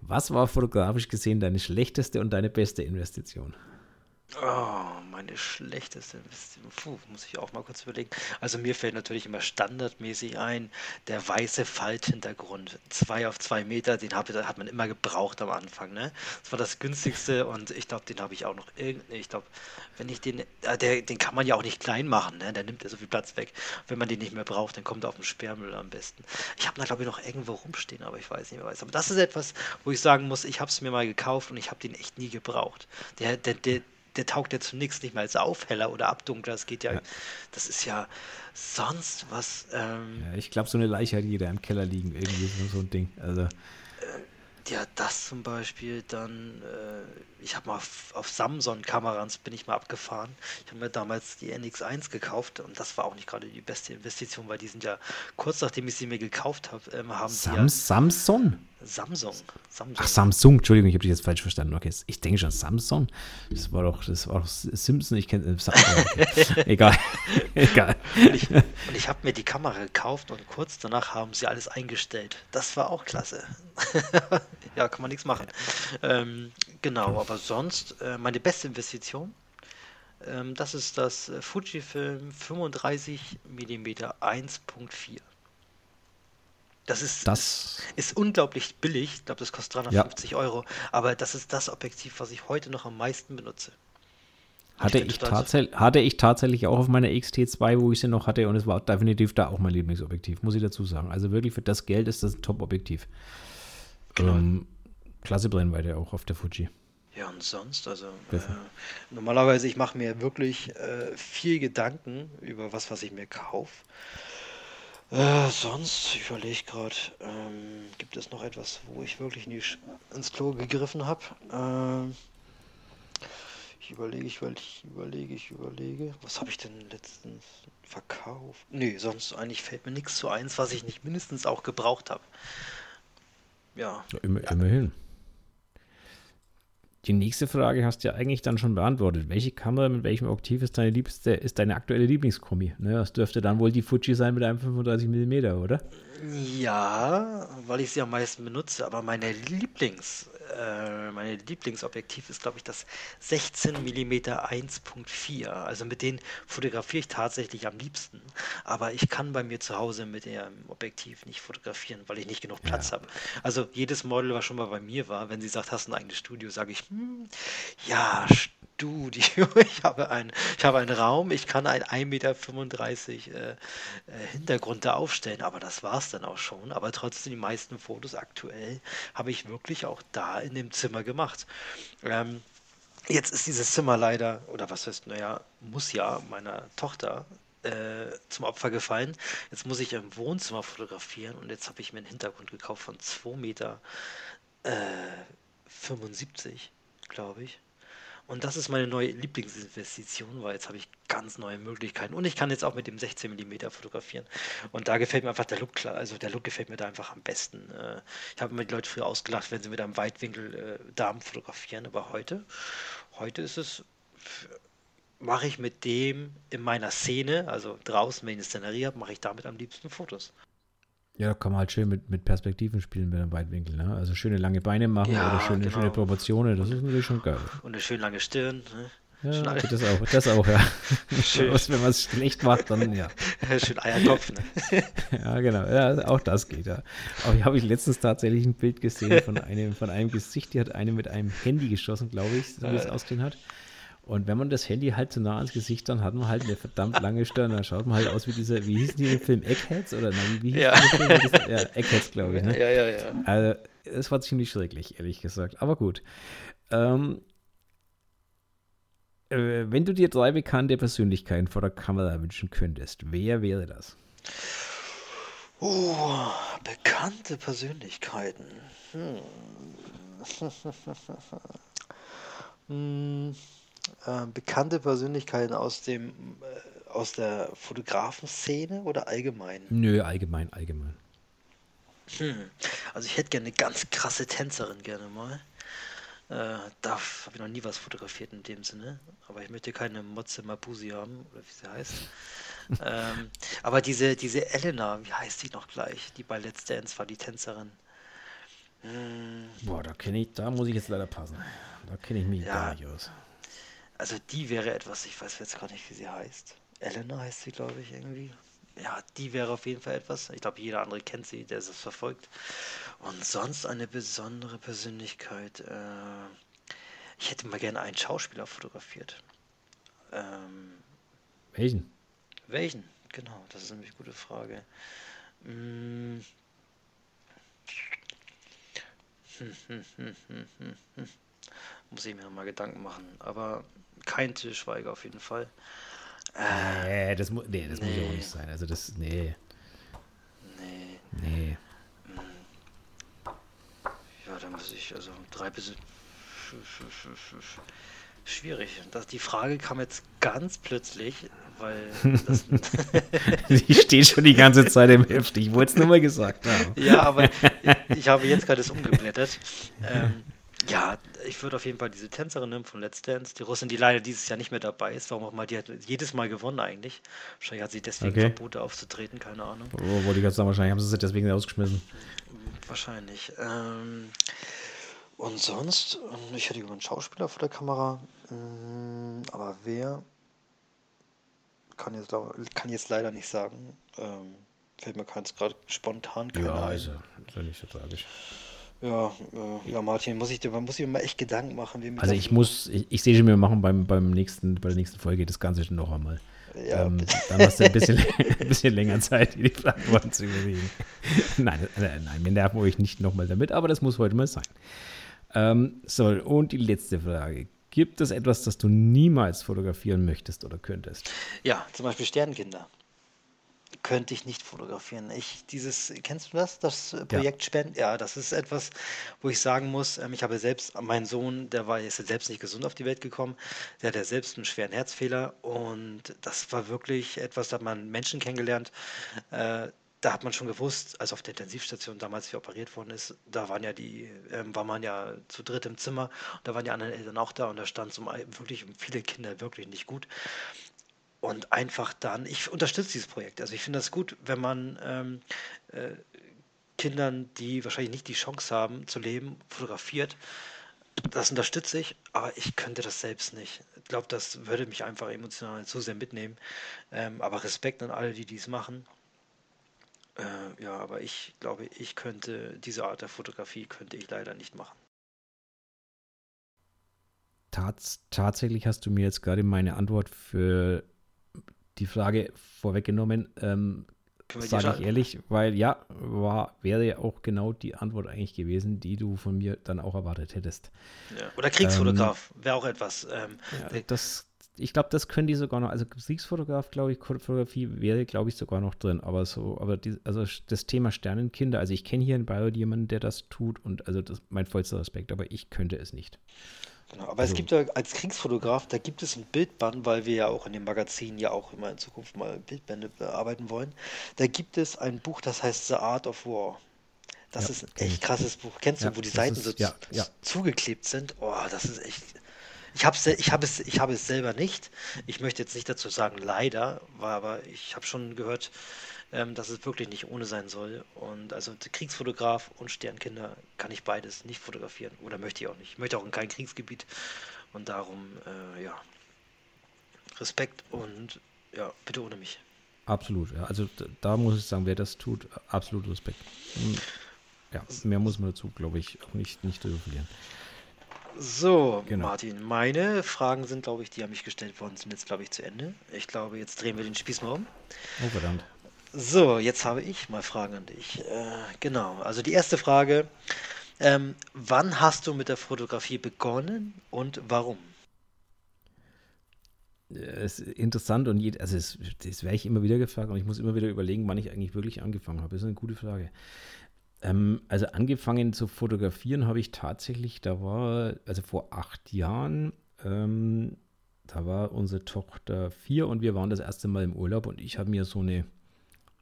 Was war fotografisch gesehen deine schlechteste und deine beste Investition? Oh, meine schlechteste. Puh, muss ich auch mal kurz überlegen. Also mir fällt natürlich immer standardmäßig ein, der weiße Falthintergrund. Zwei auf zwei Meter, den hab, hat man immer gebraucht am Anfang. Ne? Das war das günstigste und ich glaube, den habe ich auch noch irgendwie. Ich glaube, wenn ich den, äh, der, den kann man ja auch nicht klein machen, ne? Der nimmt ja so viel Platz weg. Wenn man den nicht mehr braucht, dann kommt er auf den Sperrmüll am besten. Ich habe da glaube ich noch irgendwo rumstehen, aber ich weiß nicht mehr was. Aber das ist etwas, wo ich sagen muss, ich habe es mir mal gekauft und ich habe den echt nie gebraucht. Der, der, der, der taugt ja zu nichts, nicht mal als Aufheller oder Abdunkler. Das geht ja, ja. das ist ja sonst was. Ähm, ja, ich glaube, so eine Leiche hat jeder im Keller liegen, irgendwie so, so ein Ding. Also. Ja, das zum Beispiel, dann, äh, ich habe mal auf, auf Samsung-Kameras bin ich mal abgefahren. Ich habe mir damals die NX1 gekauft und das war auch nicht gerade die beste Investition, weil die sind ja kurz nachdem ich sie mir gekauft habe, ähm, haben Sam ja, Samsung? Samsung. Samsung. Ach, Samsung, Entschuldigung, ich habe dich jetzt falsch verstanden. Okay, ich denke schon Samsung. Das war doch, das war doch Simpson, ich kenne äh, Egal. Egal. Und ich, ich habe mir die Kamera gekauft und kurz danach haben sie alles eingestellt. Das war auch klasse. ja, kann man nichts machen. Ähm, genau, aber sonst äh, meine beste Investition. Ähm, das ist das äh, Fujifilm 35 mm 1.4. Das ist, das ist unglaublich billig. Ich glaube, das kostet 350 ja. Euro. Aber das ist das Objektiv, was ich heute noch am meisten benutze. Hatte ich, ich hatte ich tatsächlich auch auf meiner XT2, wo ich sie noch hatte, und es war definitiv da auch mein Lieblingsobjektiv, muss ich dazu sagen. Also wirklich für das Geld ist das ein Top-Objektiv. Genau. Ähm, klasse Brennweite auch auf der Fuji. Ja, und sonst, also äh, normalerweise, ich mache mir wirklich äh, viel Gedanken über was, was ich mir kaufe. Äh, sonst, ich überlege gerade, ähm, gibt es noch etwas, wo ich wirklich nicht ins Klo gegriffen habe? Ähm, ich überlege, ich überlege, ich überlege. Was habe ich denn letztens verkauft? Nee, sonst eigentlich fällt mir nichts zu eins, was ich nicht mindestens auch gebraucht habe. Ja. ja immer, immerhin. Die nächste Frage hast du ja eigentlich dann schon beantwortet. Welche Kamera mit welchem Objektiv ist deine liebste, ist deine aktuelle Lieblingskombi? Ne, das dürfte dann wohl die Fuji sein mit einem 35 mm, oder? Ja, weil ich sie am meisten benutze, aber meine Lieblings äh, mein Lieblingsobjektiv ist, glaube ich, das 16 mm 1.4. Also mit denen fotografiere ich tatsächlich am liebsten. Aber ich kann bei mir zu Hause mit dem Objektiv nicht fotografieren, weil ich nicht genug Platz ja. habe. Also jedes Model, was schon mal bei mir war, wenn sie sagt, hast du ein eigenes Studio, sage ich, hm, ja, Studio. Ich habe, ein, ich habe einen Raum, ich kann einen 1,35 Meter äh, äh, Hintergrund da aufstellen, aber das war es dann auch schon. Aber trotzdem, die meisten Fotos aktuell habe ich wirklich auch da in dem Zimmer gemacht. Ähm, jetzt ist dieses Zimmer leider, oder was heißt, naja, muss ja meiner Tochter äh, zum Opfer gefallen. Jetzt muss ich im Wohnzimmer fotografieren und jetzt habe ich mir einen Hintergrund gekauft von 2,75 Meter, äh, 75, glaube ich. Und das ist meine neue Lieblingsinvestition, weil jetzt habe ich ganz neue Möglichkeiten. Und ich kann jetzt auch mit dem 16 mm fotografieren. Und da gefällt mir einfach der Look klar. Also der Look gefällt mir da einfach am besten. Äh, ich habe mir die Leute früher ausgelacht, wenn sie mit einem Weitwinkel äh, Damen fotografieren. Aber heute, heute ist es mache ich mit dem in meiner Szene, also draußen, wenn ich eine Szenerie habe, mache ich damit am liebsten Fotos. Ja, da kann man halt schön mit, mit Perspektiven spielen mit einem Weitwinkel. Ne? Also schöne lange Beine machen ja, oder schöne, genau. schöne Proportionen, das ist natürlich schon geil. Und eine schön lange Stirn. Ne? Ja, das auch, das auch, ja. Schön. Was, wenn man es schlecht macht, dann ja. Schön Eierkopf, ne? ja, genau. Ja, auch das geht, ja. Aber ich habe ich letztens tatsächlich ein Bild gesehen von einem, von einem Gesicht, die hat eine mit einem Handy geschossen, glaube ich, so wie es ausgesehen hat. Und wenn man das Handy halt zu nah ans Gesicht, dann hat man halt eine verdammt lange Stirn. Dann schaut man halt aus wie dieser, wie hießen die im Film Eggheads? Oder nein, wie hieß ja. der Film? Ja, Eggheads, glaube ich. Ne? Ja, ja, ja. Also, es war ziemlich schrecklich, ehrlich gesagt. Aber gut. Ähm, äh, wenn du dir drei bekannte Persönlichkeiten vor der Kamera wünschen könntest, wer wäre das? Oh, bekannte Persönlichkeiten. Hm. hm äh, bekannte Persönlichkeiten aus dem äh, aus der Fotografenszene oder allgemein? Nö, allgemein, allgemein. Hm. Also ich hätte gerne eine ganz krasse Tänzerin gerne mal. Äh, da habe ich noch nie was fotografiert in dem Sinne. Aber ich möchte keine Motze Mabusi haben, oder wie sie heißt. ähm, aber diese, diese Elena, wie heißt die noch gleich? Die bei Let's Dance war, die Tänzerin. Hm. Boah, da kenne ich, da muss ich jetzt leider passen. Da kenne ich mich ja. gar nicht aus. Also die wäre etwas, ich weiß jetzt gar nicht, wie sie heißt. Elena heißt sie, glaube ich, irgendwie. Ja, die wäre auf jeden Fall etwas. Ich glaube, jeder andere kennt sie, der es verfolgt. Und sonst eine besondere Persönlichkeit. Äh, ich hätte mal gerne einen Schauspieler fotografiert. Ähm, welchen? Welchen? Genau, das ist eine gute Frage. Hm. Hm, hm, hm, hm, hm, hm. Muss ich mir nochmal Gedanken machen. Aber kein Til Schweiger auf jeden Fall. Äh, nee, das, mu nee, das nee. muss ja auch nicht sein. Also das, nee. Nee. Nee. Ja, da muss ich, also drei bis schwierig. Das, die Frage kam jetzt ganz plötzlich, weil die steht schon die ganze Zeit im Heft. Ich wollte es nur mal gesagt haben. Ja, aber ich habe jetzt gerade es umgeblättert. Ähm, ja, ich würde auf jeden Fall diese Tänzerin nehmen von Let's Dance, die Russin, die leider dieses Jahr nicht mehr dabei ist. Warum auch mal, die hat jedes Mal gewonnen eigentlich. Wahrscheinlich hat sie deswegen okay. Verbote aufzutreten, keine Ahnung. Oh, wollte ich gerade sagen, wahrscheinlich haben sie sie deswegen rausgeschmissen. Wahrscheinlich. Ähm, und sonst, ähm, ich hätte einen Schauspieler vor der Kamera, ähm, aber wer, kann jetzt, kann jetzt leider nicht sagen. Ähm, fällt mir keins gerade spontan keiner ja. Also, ist ja nicht so tragisch. Ja, äh, ja, Martin, muss ich dir muss ich mir mal echt Gedanken machen. Wie also ich muss, ich, ich sehe schon, wir machen beim, beim nächsten, bei der nächsten Folge das Ganze schon noch einmal. Ja. Ähm, dann hast du ein bisschen, ein bisschen länger Zeit, die Antworten zu überlegen. nein, äh, nein, wir nerven euch nicht nochmal damit, aber das muss heute mal sein. Ähm, so, und die letzte Frage. Gibt es etwas, das du niemals fotografieren möchtest oder könntest? Ja, zum Beispiel Sternkinder könnte ich nicht fotografieren. Ich, dieses, kennst du das, das Projekt ja. Spenden? Ja, das ist etwas, wo ich sagen muss, ähm, ich habe selbst, mein Sohn, der war ist selbst nicht gesund auf die Welt gekommen, der hat ja selbst einen schweren Herzfehler und das war wirklich etwas, da hat man Menschen kennengelernt, äh, da hat man schon gewusst, als auf der Intensivstation damals wie operiert worden ist, da waren ja die, ähm, war man ja zu dritt im Zimmer, da waren die anderen Eltern auch da und da stand es wirklich um viele Kinder wirklich nicht gut und einfach dann, ich unterstütze dieses Projekt. Also ich finde das gut, wenn man ähm, äh, Kindern, die wahrscheinlich nicht die Chance haben zu leben, fotografiert. Das unterstütze ich, aber ich könnte das selbst nicht. Ich glaube, das würde mich einfach emotional zu sehr mitnehmen. Ähm, aber Respekt an alle, die dies machen. Äh, ja, aber ich glaube, ich könnte diese Art der Fotografie könnte ich leider nicht machen. Tats tatsächlich hast du mir jetzt gerade meine Antwort für die Frage vorweggenommen. Ähm, Sage ich ehrlich, weil ja, war, wäre ja auch genau die Antwort eigentlich gewesen, die du von mir dann auch erwartet hättest. Ja. Oder Kriegsfotograf ähm, wäre auch etwas. Ähm, ja, das, ich glaube, das können die sogar noch, also Kriegsfotograf, glaube ich, Fotografie wäre, glaube ich, sogar noch drin. Aber so, aber die, also das Thema Sternenkinder, also ich kenne hier in Bayreuth jemanden, der das tut und also das mein vollster Respekt, aber ich könnte es nicht. Genau, aber also, es gibt ja als Kriegsfotograf, da gibt es ein Bildband, weil wir ja auch in dem Magazin ja auch immer in Zukunft mal Bildbände bearbeiten wollen. Da gibt es ein Buch, das heißt The Art of War. Das ja, ist ein echt krasses Buch. Kennst ja, du, wo die Seiten ist, so ja, zugeklebt sind? Oh, das ist echt. Ich habe ich hab es, ich hab es selber nicht. Ich möchte jetzt nicht dazu sagen, leider, war aber ich habe schon gehört, ähm, dass es wirklich nicht ohne sein soll. Und also Kriegsfotograf und Sternkinder kann ich beides nicht fotografieren oder möchte ich auch nicht. Ich möchte auch in kein Kriegsgebiet und darum, äh, ja, Respekt und ja, bitte ohne mich. Absolut, ja. Also da muss ich sagen, wer das tut, absolut Respekt. Hm, ja, mehr muss man dazu, glaube ich, auch nicht, nicht verlieren. So, genau. Martin, meine Fragen sind, glaube ich, die an mich gestellt worden, sind jetzt, glaube ich, zu Ende. Ich glaube, jetzt drehen wir den Spieß mal um. Oh, verdammt. So, jetzt habe ich mal Fragen an dich. Äh, genau, also die erste Frage. Ähm, wann hast du mit der Fotografie begonnen und warum? Es ist interessant und je, also es, das werde ich immer wieder gefragt und ich muss immer wieder überlegen, wann ich eigentlich wirklich angefangen habe. Das ist eine gute Frage. Ähm, also angefangen zu fotografieren habe ich tatsächlich, da war, also vor acht Jahren, ähm, da war unsere Tochter vier und wir waren das erste Mal im Urlaub und ich habe mir so eine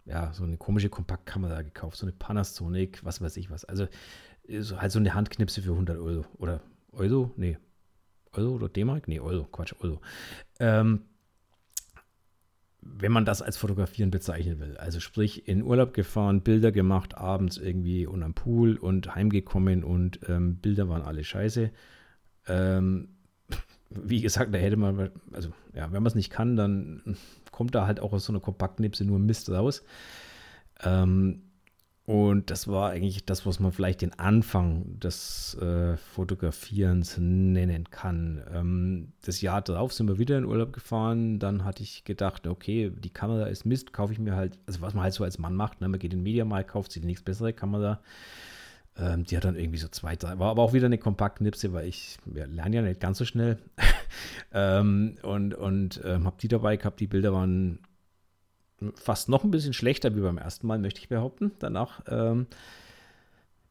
ja, so eine komische Kompaktkamera gekauft, so eine Panasonic, was weiß ich was. Also so, halt so eine Handknipse für 100 Euro. Oder Euro? Nee. Euro oder D-Mark? Nee, Euro, Quatsch, Euro. Ähm, wenn man das als Fotografieren bezeichnen will. Also sprich, in Urlaub gefahren, Bilder gemacht, abends irgendwie und am Pool und heimgekommen und ähm, Bilder waren alle scheiße. Ähm, wie gesagt, da hätte man, also ja, wenn man es nicht kann, dann kommt da halt auch aus so einer Kompaktnipse nur Mist raus. Ähm, und das war eigentlich das, was man vielleicht den Anfang des äh, Fotografierens nennen kann. Ähm, das Jahr darauf sind wir wieder in Urlaub gefahren. Dann hatte ich gedacht, okay, die Kamera ist Mist, kaufe ich mir halt, also was man halt so als Mann macht. Ne? Man geht in den Mediamarkt, kauft sich die nächste bessere Kamera. Ähm, die hat dann irgendwie so zwei, drei, war aber auch wieder eine Kompaktnipse, weil ich ja, lerne ja nicht ganz so schnell. ähm, und und ähm, habe die dabei gehabt. Die Bilder waren fast noch ein bisschen schlechter wie beim ersten Mal, möchte ich behaupten, danach. Ähm,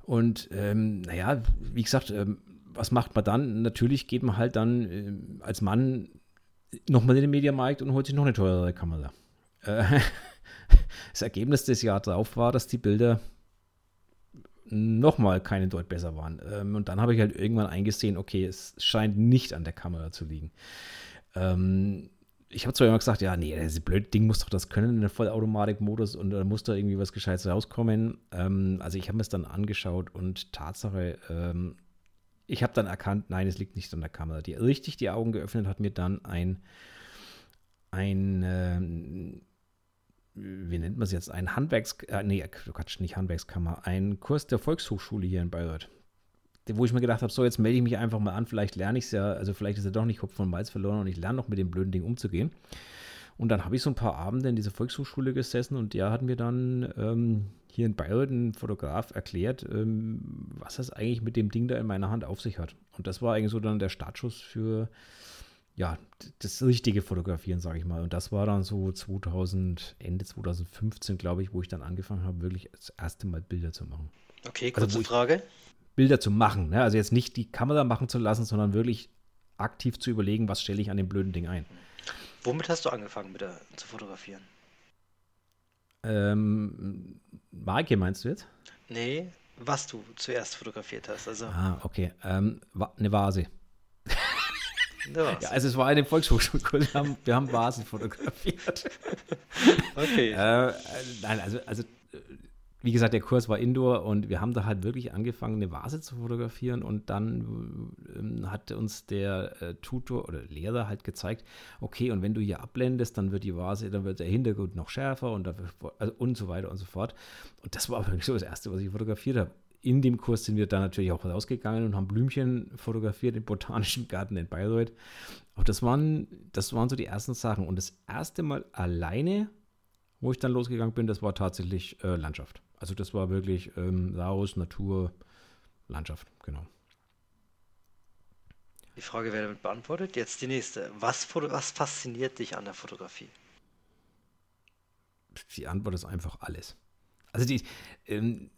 und ähm, naja, wie gesagt, ähm, was macht man dann? Natürlich geht man halt dann äh, als Mann nochmal in den Mediamarkt und holt sich noch eine teurere Kamera. Äh, das Ergebnis des Jahres darauf war, dass die Bilder nochmal keine Deut besser waren. Ähm, und dann habe ich halt irgendwann eingesehen, okay, es scheint nicht an der Kamera zu liegen. Ähm, ich habe zwar immer gesagt, ja, nee, das blöde Ding muss doch das können in der Vollautomatikmodus und da muss da irgendwie was Gescheites rauskommen. Ähm, also ich habe mir es dann angeschaut und Tatsache, ähm, ich habe dann erkannt, nein, es liegt nicht an der Kamera. Die richtig die Augen geöffnet hat mir dann ein, ein ähm, wie nennt man es jetzt, ein Handwerks, äh, nee, Quatsch, nicht Handwerkskammer, ein Kurs der Volkshochschule hier in Bayreuth wo ich mir gedacht habe, so, jetzt melde ich mich einfach mal an, vielleicht lerne ich es ja, also vielleicht ist er doch nicht Kopf von Malz verloren und ich lerne noch mit dem blöden Ding umzugehen. Und dann habe ich so ein paar Abende in dieser Volkshochschule gesessen und der hat mir dann ähm, hier in Bayreuth ein Fotograf erklärt, ähm, was das eigentlich mit dem Ding da in meiner Hand auf sich hat. Und das war eigentlich so dann der Startschuss für ja, das richtige Fotografieren, sage ich mal. Und das war dann so 2000, Ende 2015, glaube ich, wo ich dann angefangen habe, wirklich das erste Mal Bilder zu machen. Okay, kurze also, Frage. Bilder zu machen. Ne? Also jetzt nicht die Kamera machen zu lassen, sondern wirklich aktiv zu überlegen, was stelle ich an dem blöden Ding ein. Womit hast du angefangen mit der, zu fotografieren? Ähm, Marke meinst du jetzt? Nee, was du zuerst fotografiert hast. Also. Ah, okay. Ähm, eine Vase. Ja, also es war eine Volkshochschulkurs, wir haben, wir haben Vasen fotografiert. okay. Äh, nein, also, also wie gesagt, der Kurs war Indoor und wir haben da halt wirklich angefangen, eine Vase zu fotografieren und dann ähm, hat uns der äh, Tutor oder Lehrer halt gezeigt, okay, und wenn du hier abblendest, dann wird die Vase, dann wird der Hintergrund noch schärfer und, dafür, also und so weiter und so fort. Und das war wirklich so das Erste, was ich fotografiert habe. In dem Kurs sind wir dann natürlich auch rausgegangen und haben Blümchen fotografiert im Botanischen Garten in Bayreuth. Auch das waren, das waren so die ersten Sachen. Und das erste Mal alleine, wo ich dann losgegangen bin, das war tatsächlich äh, Landschaft. Also das war wirklich ähm, Laos, Natur, Landschaft, genau. Die Frage wäre damit beantwortet. Jetzt die nächste. Was, was fasziniert dich an der Fotografie? Die Antwort ist einfach alles. Also die, ähm,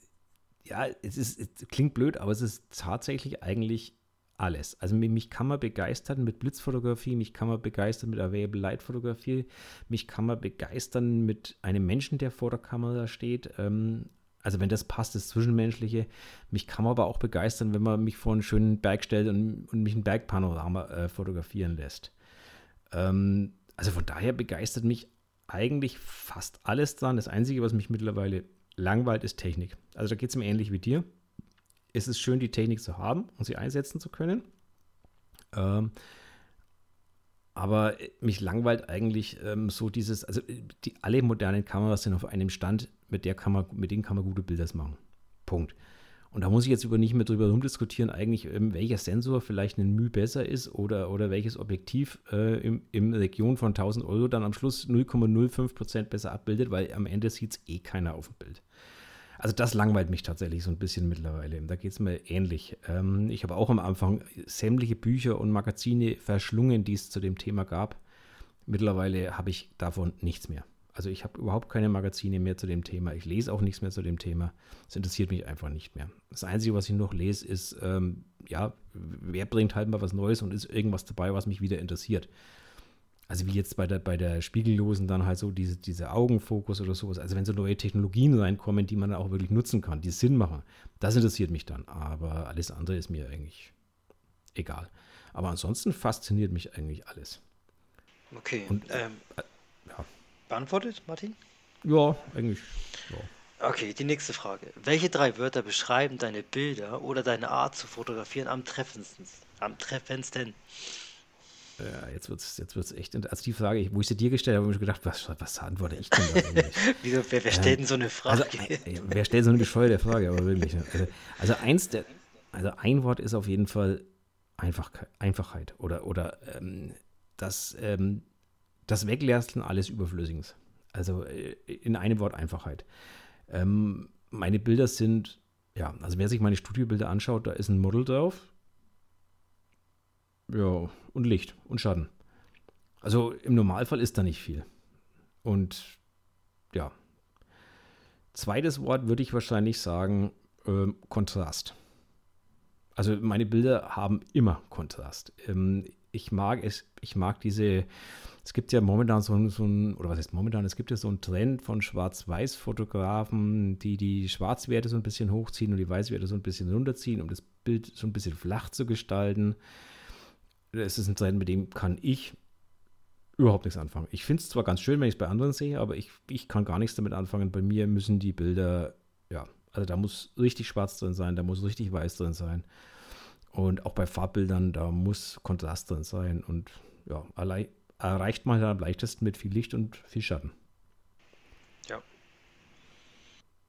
ja, es, ist, es klingt blöd, aber es ist tatsächlich eigentlich alles. Also mich kann man begeistern mit Blitzfotografie, mich kann man begeistern mit Available Light Fotografie, mich kann man begeistern mit einem Menschen, der vor der Kamera steht. Ähm, also wenn das passt, das Zwischenmenschliche. Mich kann man aber auch begeistern, wenn man mich vor einen schönen Berg stellt und, und mich ein Bergpanorama äh, fotografieren lässt. Ähm, also von daher begeistert mich eigentlich fast alles dran. Das Einzige, was mich mittlerweile langweilt, ist Technik. Also da geht es mir ähnlich wie dir es ist schön, die Technik zu haben und sie einsetzen zu können. Ähm, aber mich langweilt eigentlich ähm, so dieses, also die, alle modernen Kameras sind auf einem Stand, mit, der kann man, mit denen kann man gute Bilder machen. Punkt. Und da muss ich jetzt über nicht mehr drüber rumdiskutieren, eigentlich, ähm, welcher Sensor vielleicht ein Mühe besser ist oder, oder welches Objektiv äh, im, im Region von 1000 Euro dann am Schluss 0,05% besser abbildet, weil am Ende sieht es eh keiner auf dem Bild. Also das langweilt mich tatsächlich so ein bisschen mittlerweile. Da geht es mir ähnlich. Ähm, ich habe auch am Anfang sämtliche Bücher und Magazine verschlungen, die es zu dem Thema gab. Mittlerweile habe ich davon nichts mehr. Also ich habe überhaupt keine Magazine mehr zu dem Thema. Ich lese auch nichts mehr zu dem Thema. Es interessiert mich einfach nicht mehr. Das Einzige, was ich noch lese, ist, ähm, ja, wer bringt halt mal was Neues und ist irgendwas dabei, was mich wieder interessiert also wie jetzt bei der, bei der Spiegellosen dann halt so diese, diese Augenfokus oder sowas. Also wenn so neue Technologien reinkommen, die man auch wirklich nutzen kann, die Sinn machen, das interessiert mich dann. Aber alles andere ist mir eigentlich egal. Aber ansonsten fasziniert mich eigentlich alles. Okay. Und, ähm, äh, ja. Beantwortet, Martin? Ja, eigentlich. Ja. Okay, die nächste Frage. Welche drei Wörter beschreiben deine Bilder oder deine Art zu fotografieren am treffendsten? Am treffendsten? Ja, jetzt wird es jetzt wird's echt. Also die Frage, wo ich sie dir gestellt habe, habe ich gedacht, was, was antworte ich denn da eigentlich? Wieso, wer, wer stellt denn so eine Frage? Also, wer stellt so eine bescheuerte Frage, aber wirklich. Ne? Also, also eins der, also ein Wort ist auf jeden Fall Einfachkeit, Einfachheit oder, oder ähm, das, ähm, das Weglassen alles Überflüssiges. Also äh, in einem Wort Einfachheit. Ähm, meine Bilder sind, ja, also wer sich meine Studiobilder anschaut, da ist ein Model drauf, ja, und Licht und Schatten. Also im Normalfall ist da nicht viel. Und ja. Zweites Wort würde ich wahrscheinlich sagen, äh, Kontrast. Also meine Bilder haben immer Kontrast. Ähm, ich mag es, ich mag diese, es gibt ja momentan so, so ein, oder was heißt momentan, es gibt ja so einen Trend von Schwarz-Weiß-Fotografen, die die Schwarzwerte so ein bisschen hochziehen und die Weißwerte so ein bisschen runterziehen, um das Bild so ein bisschen flach zu gestalten es ist ein Trend, mit dem kann ich überhaupt nichts anfangen. Ich finde es zwar ganz schön, wenn ich es bei anderen sehe, aber ich, ich kann gar nichts damit anfangen. Bei mir müssen die Bilder, ja, also da muss richtig schwarz drin sein, da muss richtig weiß drin sein. Und auch bei Farbbildern, da muss Kontrast drin sein. Und ja, allein, erreicht man am leichtesten mit viel Licht und viel Schatten. Ja.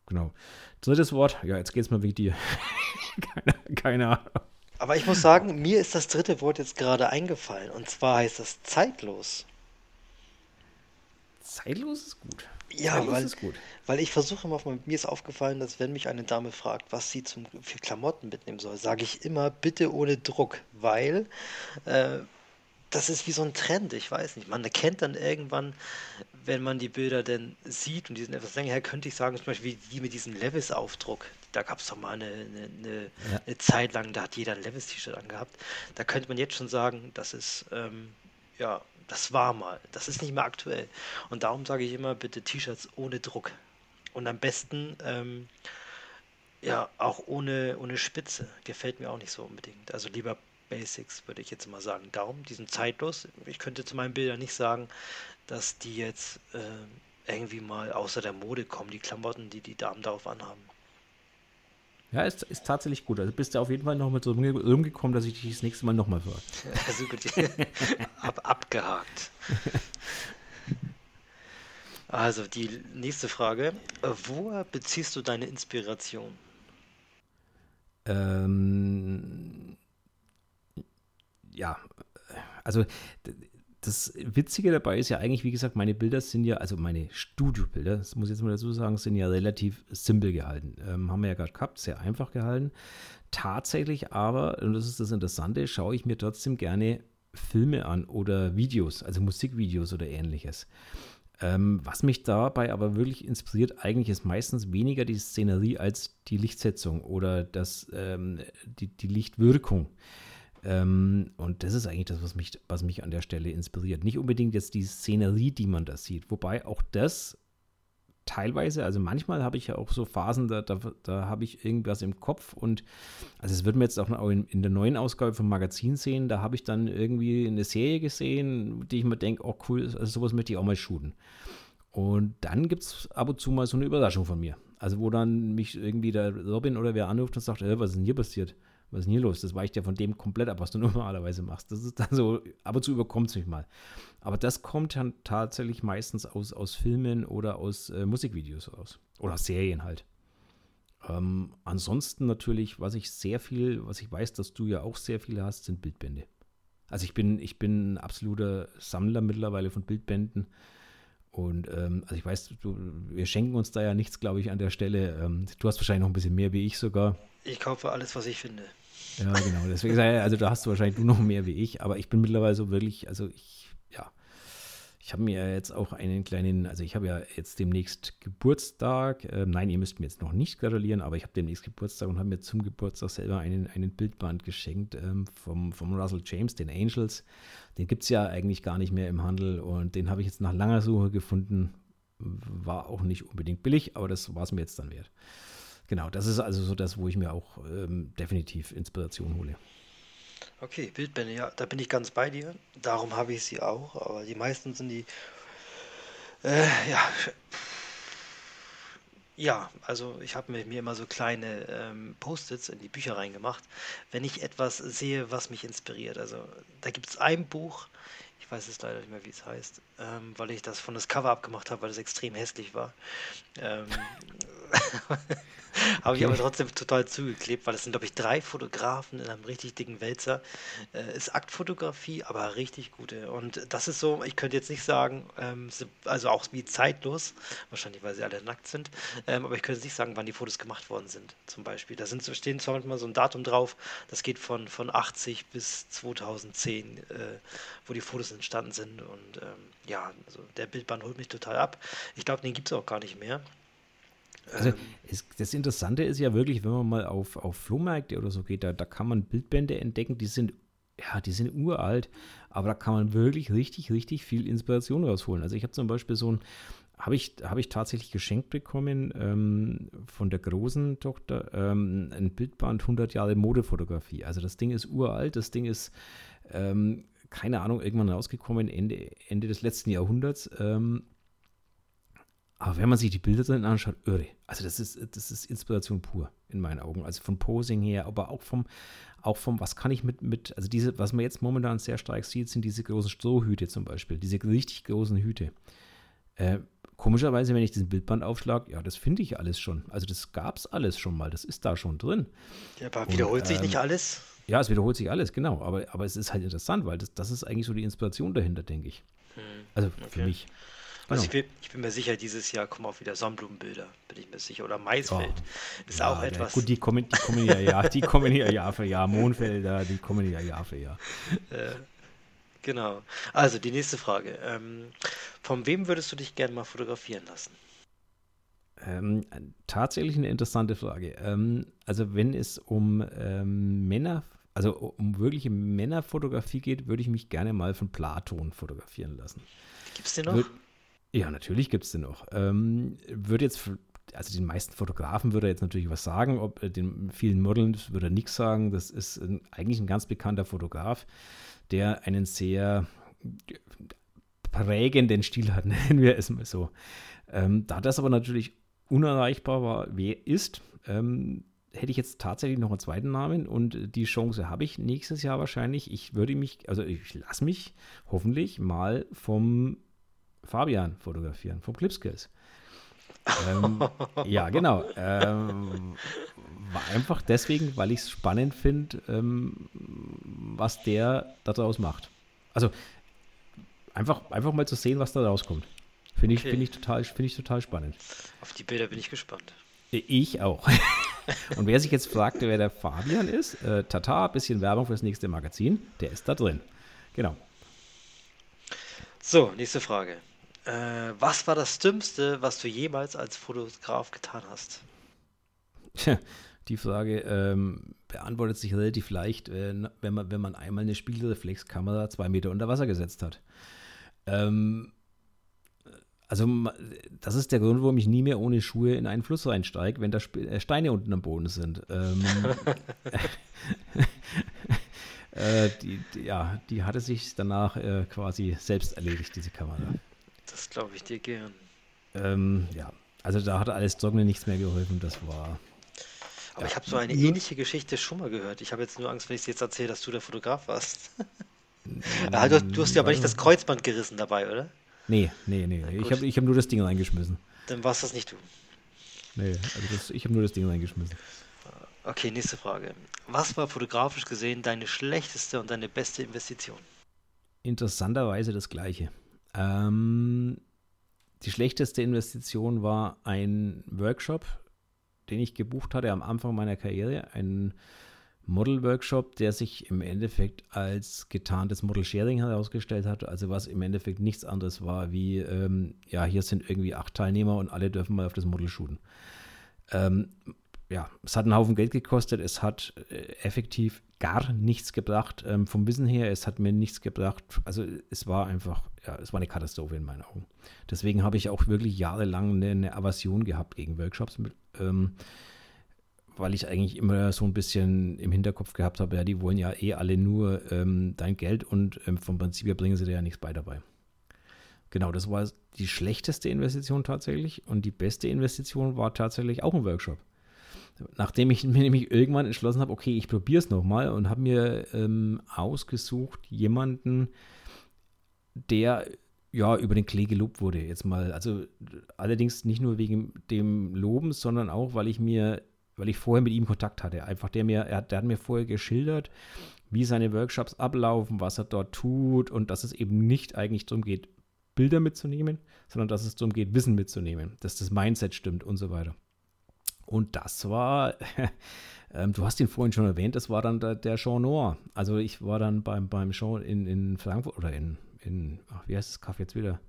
Genau. Drittes Wort, ja, jetzt geht es mal wie dir. keine, keine Ahnung. Aber ich muss sagen, mir ist das dritte Wort jetzt gerade eingefallen. Und zwar heißt das zeitlos. Zeitlos ist gut. Ja, zeitlos weil, ist gut. weil ich versuche immer, mir ist aufgefallen, dass wenn mich eine Dame fragt, was sie zum, für Klamotten mitnehmen soll, sage ich immer, bitte ohne Druck, weil äh, das ist wie so ein Trend, ich weiß nicht. Man erkennt dann irgendwann, wenn man die Bilder denn sieht, und die sind etwas länger her, könnte ich sagen, zum Beispiel wie, wie mit diesem Levis-Aufdruck da gab es doch mal eine, eine, ja. eine, Zeit lang, da hat jeder ein Levis-T-Shirt angehabt. Da könnte man jetzt schon sagen, das ist, ähm, ja, das war mal. Das ist nicht mehr aktuell. Und darum sage ich immer, bitte T-Shirts ohne Druck. Und am besten, ähm, ja, auch ohne, ohne Spitze. Gefällt mir auch nicht so unbedingt. Also lieber Basics, würde ich jetzt mal sagen. Darum, die sind zeitlos. Ich könnte zu meinen Bildern nicht sagen, dass die jetzt äh, irgendwie mal außer der Mode kommen, die Klamotten, die die Damen darauf anhaben. Ja, ist, ist tatsächlich gut. Also bist du auf jeden Fall noch mit so rumgekommen, dass ich dich das nächste Mal nochmal frage. Also gut, Ab, abgehakt. Also die nächste Frage. Wo beziehst du deine Inspiration? Ähm, ja, also das Witzige dabei ist ja eigentlich, wie gesagt, meine Bilder sind ja, also meine Studiobilder, das muss ich jetzt mal dazu sagen, sind ja relativ simpel gehalten. Ähm, haben wir ja gerade gehabt, sehr einfach gehalten. Tatsächlich aber, und das ist das Interessante, schaue ich mir trotzdem gerne Filme an oder Videos, also Musikvideos oder ähnliches. Ähm, was mich dabei aber wirklich inspiriert, eigentlich ist meistens weniger die Szenerie als die Lichtsetzung oder das, ähm, die, die Lichtwirkung. Ähm, und das ist eigentlich das, was mich, was mich an der Stelle inspiriert. Nicht unbedingt jetzt die Szenerie, die man da sieht, wobei auch das teilweise, also manchmal habe ich ja auch so Phasen, da, da, da habe ich irgendwas im Kopf und also es wird mir jetzt auch in, in, der neuen Ausgabe vom Magazin sehen, da habe ich dann irgendwie eine Serie gesehen, die ich mir denke, oh cool, also sowas möchte ich auch mal shooten. Und dann gibt es ab und zu mal so eine Überraschung von mir. Also wo dann mich irgendwie der Robin oder wer anruft und sagt, äh, was ist denn hier passiert? Was ist denn hier los? Das weicht ja von dem komplett ab, was du normalerweise machst. Das ist dann so, ab und zu überkommt es mich mal. Aber das kommt dann tatsächlich meistens aus, aus Filmen oder aus äh, Musikvideos aus. Oder Serien halt. Ähm, ansonsten natürlich, was ich sehr viel, was ich weiß, dass du ja auch sehr viele hast, sind Bildbände. Also ich bin, ich bin ein absoluter Sammler mittlerweile von Bildbänden. Und ähm, also ich weiß, du, wir schenken uns da ja nichts, glaube ich, an der Stelle. Ähm, du hast wahrscheinlich noch ein bisschen mehr wie ich sogar. Ich kaufe alles, was ich finde. Ja, genau. Deswegen also da hast du wahrscheinlich du noch mehr wie ich, aber ich bin mittlerweile so wirklich, also ich, ja, ich habe mir jetzt auch einen kleinen, also ich habe ja jetzt demnächst Geburtstag. Äh, nein, ihr müsst mir jetzt noch nicht gratulieren, aber ich habe demnächst Geburtstag und habe mir zum Geburtstag selber einen, einen Bildband geschenkt ähm, vom, vom Russell James, den Angels. Den gibt es ja eigentlich gar nicht mehr im Handel und den habe ich jetzt nach langer Suche gefunden. War auch nicht unbedingt billig, aber das war es mir jetzt dann wert. Genau, das ist also so das, wo ich mir auch ähm, definitiv Inspiration hole. Okay, Bildbände, ja, da bin ich ganz bei dir. Darum habe ich sie auch, aber die meisten sind die, äh, ja, Ja, also ich habe mir, mir immer so kleine ähm, Post-its in die Bücher reingemacht, wenn ich etwas sehe, was mich inspiriert. Also da gibt es ein Buch, ich weiß es leider nicht mehr, wie es heißt, ähm, weil ich das von das Cover abgemacht habe, weil es extrem hässlich war. Ähm, Habe ich aber trotzdem total zugeklebt, weil es sind, glaube ich, drei Fotografen in einem richtig dicken Wälzer. Äh, ist Aktfotografie, aber richtig gute. Und das ist so, ich könnte jetzt nicht sagen, ähm, also auch wie zeitlos, wahrscheinlich weil sie alle nackt sind, ähm, aber ich könnte nicht sagen, wann die Fotos gemacht worden sind, zum Beispiel. Da sind, stehen zwar manchmal so ein Datum drauf, das geht von, von 80 bis 2010, äh, wo die Fotos entstanden sind. Und ähm, ja, also der Bildband holt mich total ab. Ich glaube, den gibt es auch gar nicht mehr. Also es, das Interessante ist ja wirklich, wenn man mal auf, auf Flohmärkte oder so geht, da, da kann man Bildbände entdecken, die sind, ja, die sind uralt, aber da kann man wirklich richtig, richtig viel Inspiration rausholen. Also ich habe zum Beispiel so ein, habe ich, hab ich tatsächlich geschenkt bekommen ähm, von der großen Tochter, ähm, ein Bildband 100 Jahre Modefotografie. Also das Ding ist uralt, das Ding ist, ähm, keine Ahnung, irgendwann rausgekommen, Ende, Ende des letzten Jahrhunderts. Ähm, aber wenn man sich die Bilder drin anschaut, irre. Also das ist, das ist Inspiration pur in meinen Augen. Also von Posing her, aber auch vom, auch vom, was kann ich mit, mit, also diese, was man jetzt momentan sehr stark sieht, sind diese großen Strohhüte zum Beispiel, diese richtig großen Hüte. Äh, komischerweise, wenn ich diesen Bildband aufschlage, ja, das finde ich alles schon. Also das gab es alles schon mal, das ist da schon drin. Ja, aber wiederholt Und, sich ähm, nicht alles? Ja, es wiederholt sich alles, genau. Aber, aber es ist halt interessant, weil das, das ist eigentlich so die Inspiration dahinter, denke ich. Hm, also okay. für mich. Also ich bin, ich bin, mir sicher, dieses Jahr kommen auch wieder Sonnenblumenbilder, bin ich mir sicher. Oder Maisfeld oh, ist ja, auch etwas. Gut, die kommen, die kommen ja, ja, die kommen ja Jahr für Jahr. Mondfelder, die kommen ja Jahr für Jahr. Äh, genau. Also die nächste Frage. Ähm, von wem würdest du dich gerne mal fotografieren lassen? Ähm, tatsächlich eine interessante Frage. Ähm, also wenn es um ähm, Männer, also um wirkliche Männerfotografie geht, würde ich mich gerne mal von Platon fotografieren lassen. Gibt es den noch? Wür ja, natürlich gibt es den noch. Ähm, würde jetzt, also den meisten Fotografen würde er jetzt natürlich was sagen, ob äh, den vielen Modeln würde er nichts sagen. Das ist ein, eigentlich ein ganz bekannter Fotograf, der einen sehr prägenden Stil hat, nennen wir es mal so. Ähm, da das aber natürlich unerreichbar war, wer ist, ähm, hätte ich jetzt tatsächlich noch einen zweiten Namen und die Chance habe ich nächstes Jahr wahrscheinlich. Ich würde mich, also ich lasse mich hoffentlich mal vom Fabian fotografieren vom Clipskills. ähm, ja, genau. Ähm, war einfach deswegen, weil ich es spannend finde, ähm, was der daraus macht. Also einfach, einfach mal zu sehen, was da rauskommt. Finde ich, okay. find ich, total, find ich total spannend. Auf die Bilder bin ich gespannt. Ich auch. Und wer sich jetzt fragte, wer der Fabian ist, äh, Tata, bisschen Werbung fürs nächste Magazin, der ist da drin. Genau. So, nächste Frage. Äh, was war das Dümmste, was du jemals als Fotograf getan hast? Tja, die Frage ähm, beantwortet sich relativ leicht, äh, wenn, man, wenn man einmal eine Spiegelreflexkamera zwei Meter unter Wasser gesetzt hat. Ähm, also das ist der Grund, warum ich nie mehr ohne Schuhe in einen Fluss reinsteige, wenn da äh, Steine unten am Boden sind. Ähm, äh, die, die, ja, die hatte sich danach äh, quasi selbst erledigt, diese Kamera. Das glaube ich dir gern. Ähm, ja, also da hat alles Trocknen nichts mehr geholfen. Das war. Aber ja. ich habe so eine ähnliche Geschichte schon mal gehört. Ich habe jetzt nur Angst, wenn ich es jetzt erzähle, dass du der Fotograf warst. ja, du, du, hast ja aber nicht das Kreuzband gerissen dabei, oder? Nee, nee, nee. Ich habe ich hab nur das Ding reingeschmissen. Dann war es das nicht du. Nee, also das, ich habe nur das Ding reingeschmissen. Okay, nächste Frage. Was war fotografisch gesehen deine schlechteste und deine beste Investition? Interessanterweise das gleiche. Ähm, die schlechteste Investition war ein Workshop, den ich gebucht hatte am Anfang meiner Karriere. Ein Model-Workshop, der sich im Endeffekt als getarntes Model-Sharing herausgestellt hat. Also was im Endeffekt nichts anderes war wie, ähm, ja, hier sind irgendwie acht Teilnehmer und alle dürfen mal auf das Model shooten. Ähm, ja, es hat einen Haufen Geld gekostet, es hat äh, effektiv gar nichts gebracht ähm, vom Wissen her, es hat mir nichts gebracht. Also es war einfach, ja, es war eine Katastrophe in meinen Augen. Deswegen habe ich auch wirklich jahrelang eine, eine Aversion gehabt gegen Workshops, ähm, weil ich eigentlich immer so ein bisschen im Hinterkopf gehabt habe, ja, die wollen ja eh alle nur ähm, dein Geld und ähm, vom Prinzip her bringen sie dir ja nichts bei dabei. Genau, das war die schlechteste Investition tatsächlich. Und die beste Investition war tatsächlich auch ein Workshop. Nachdem ich mir nämlich irgendwann entschlossen habe, okay, ich probiere es nochmal und habe mir ähm, ausgesucht, jemanden, der ja über den Klee gelobt wurde. Jetzt mal, also allerdings nicht nur wegen dem Loben, sondern auch, weil ich mir, weil ich vorher mit ihm Kontakt hatte. Einfach der mir, er, der hat mir vorher geschildert, wie seine Workshops ablaufen, was er dort tut und dass es eben nicht eigentlich darum geht, Bilder mitzunehmen, sondern dass es darum geht, Wissen mitzunehmen, dass das Mindset stimmt und so weiter. Und das war, ähm, du hast ihn vorhin schon erwähnt, das war dann der, der Jean Noir. Also ich war dann beim, beim Jean in, in Frankfurt oder in, in ach, wie heißt das Kaffee jetzt wieder?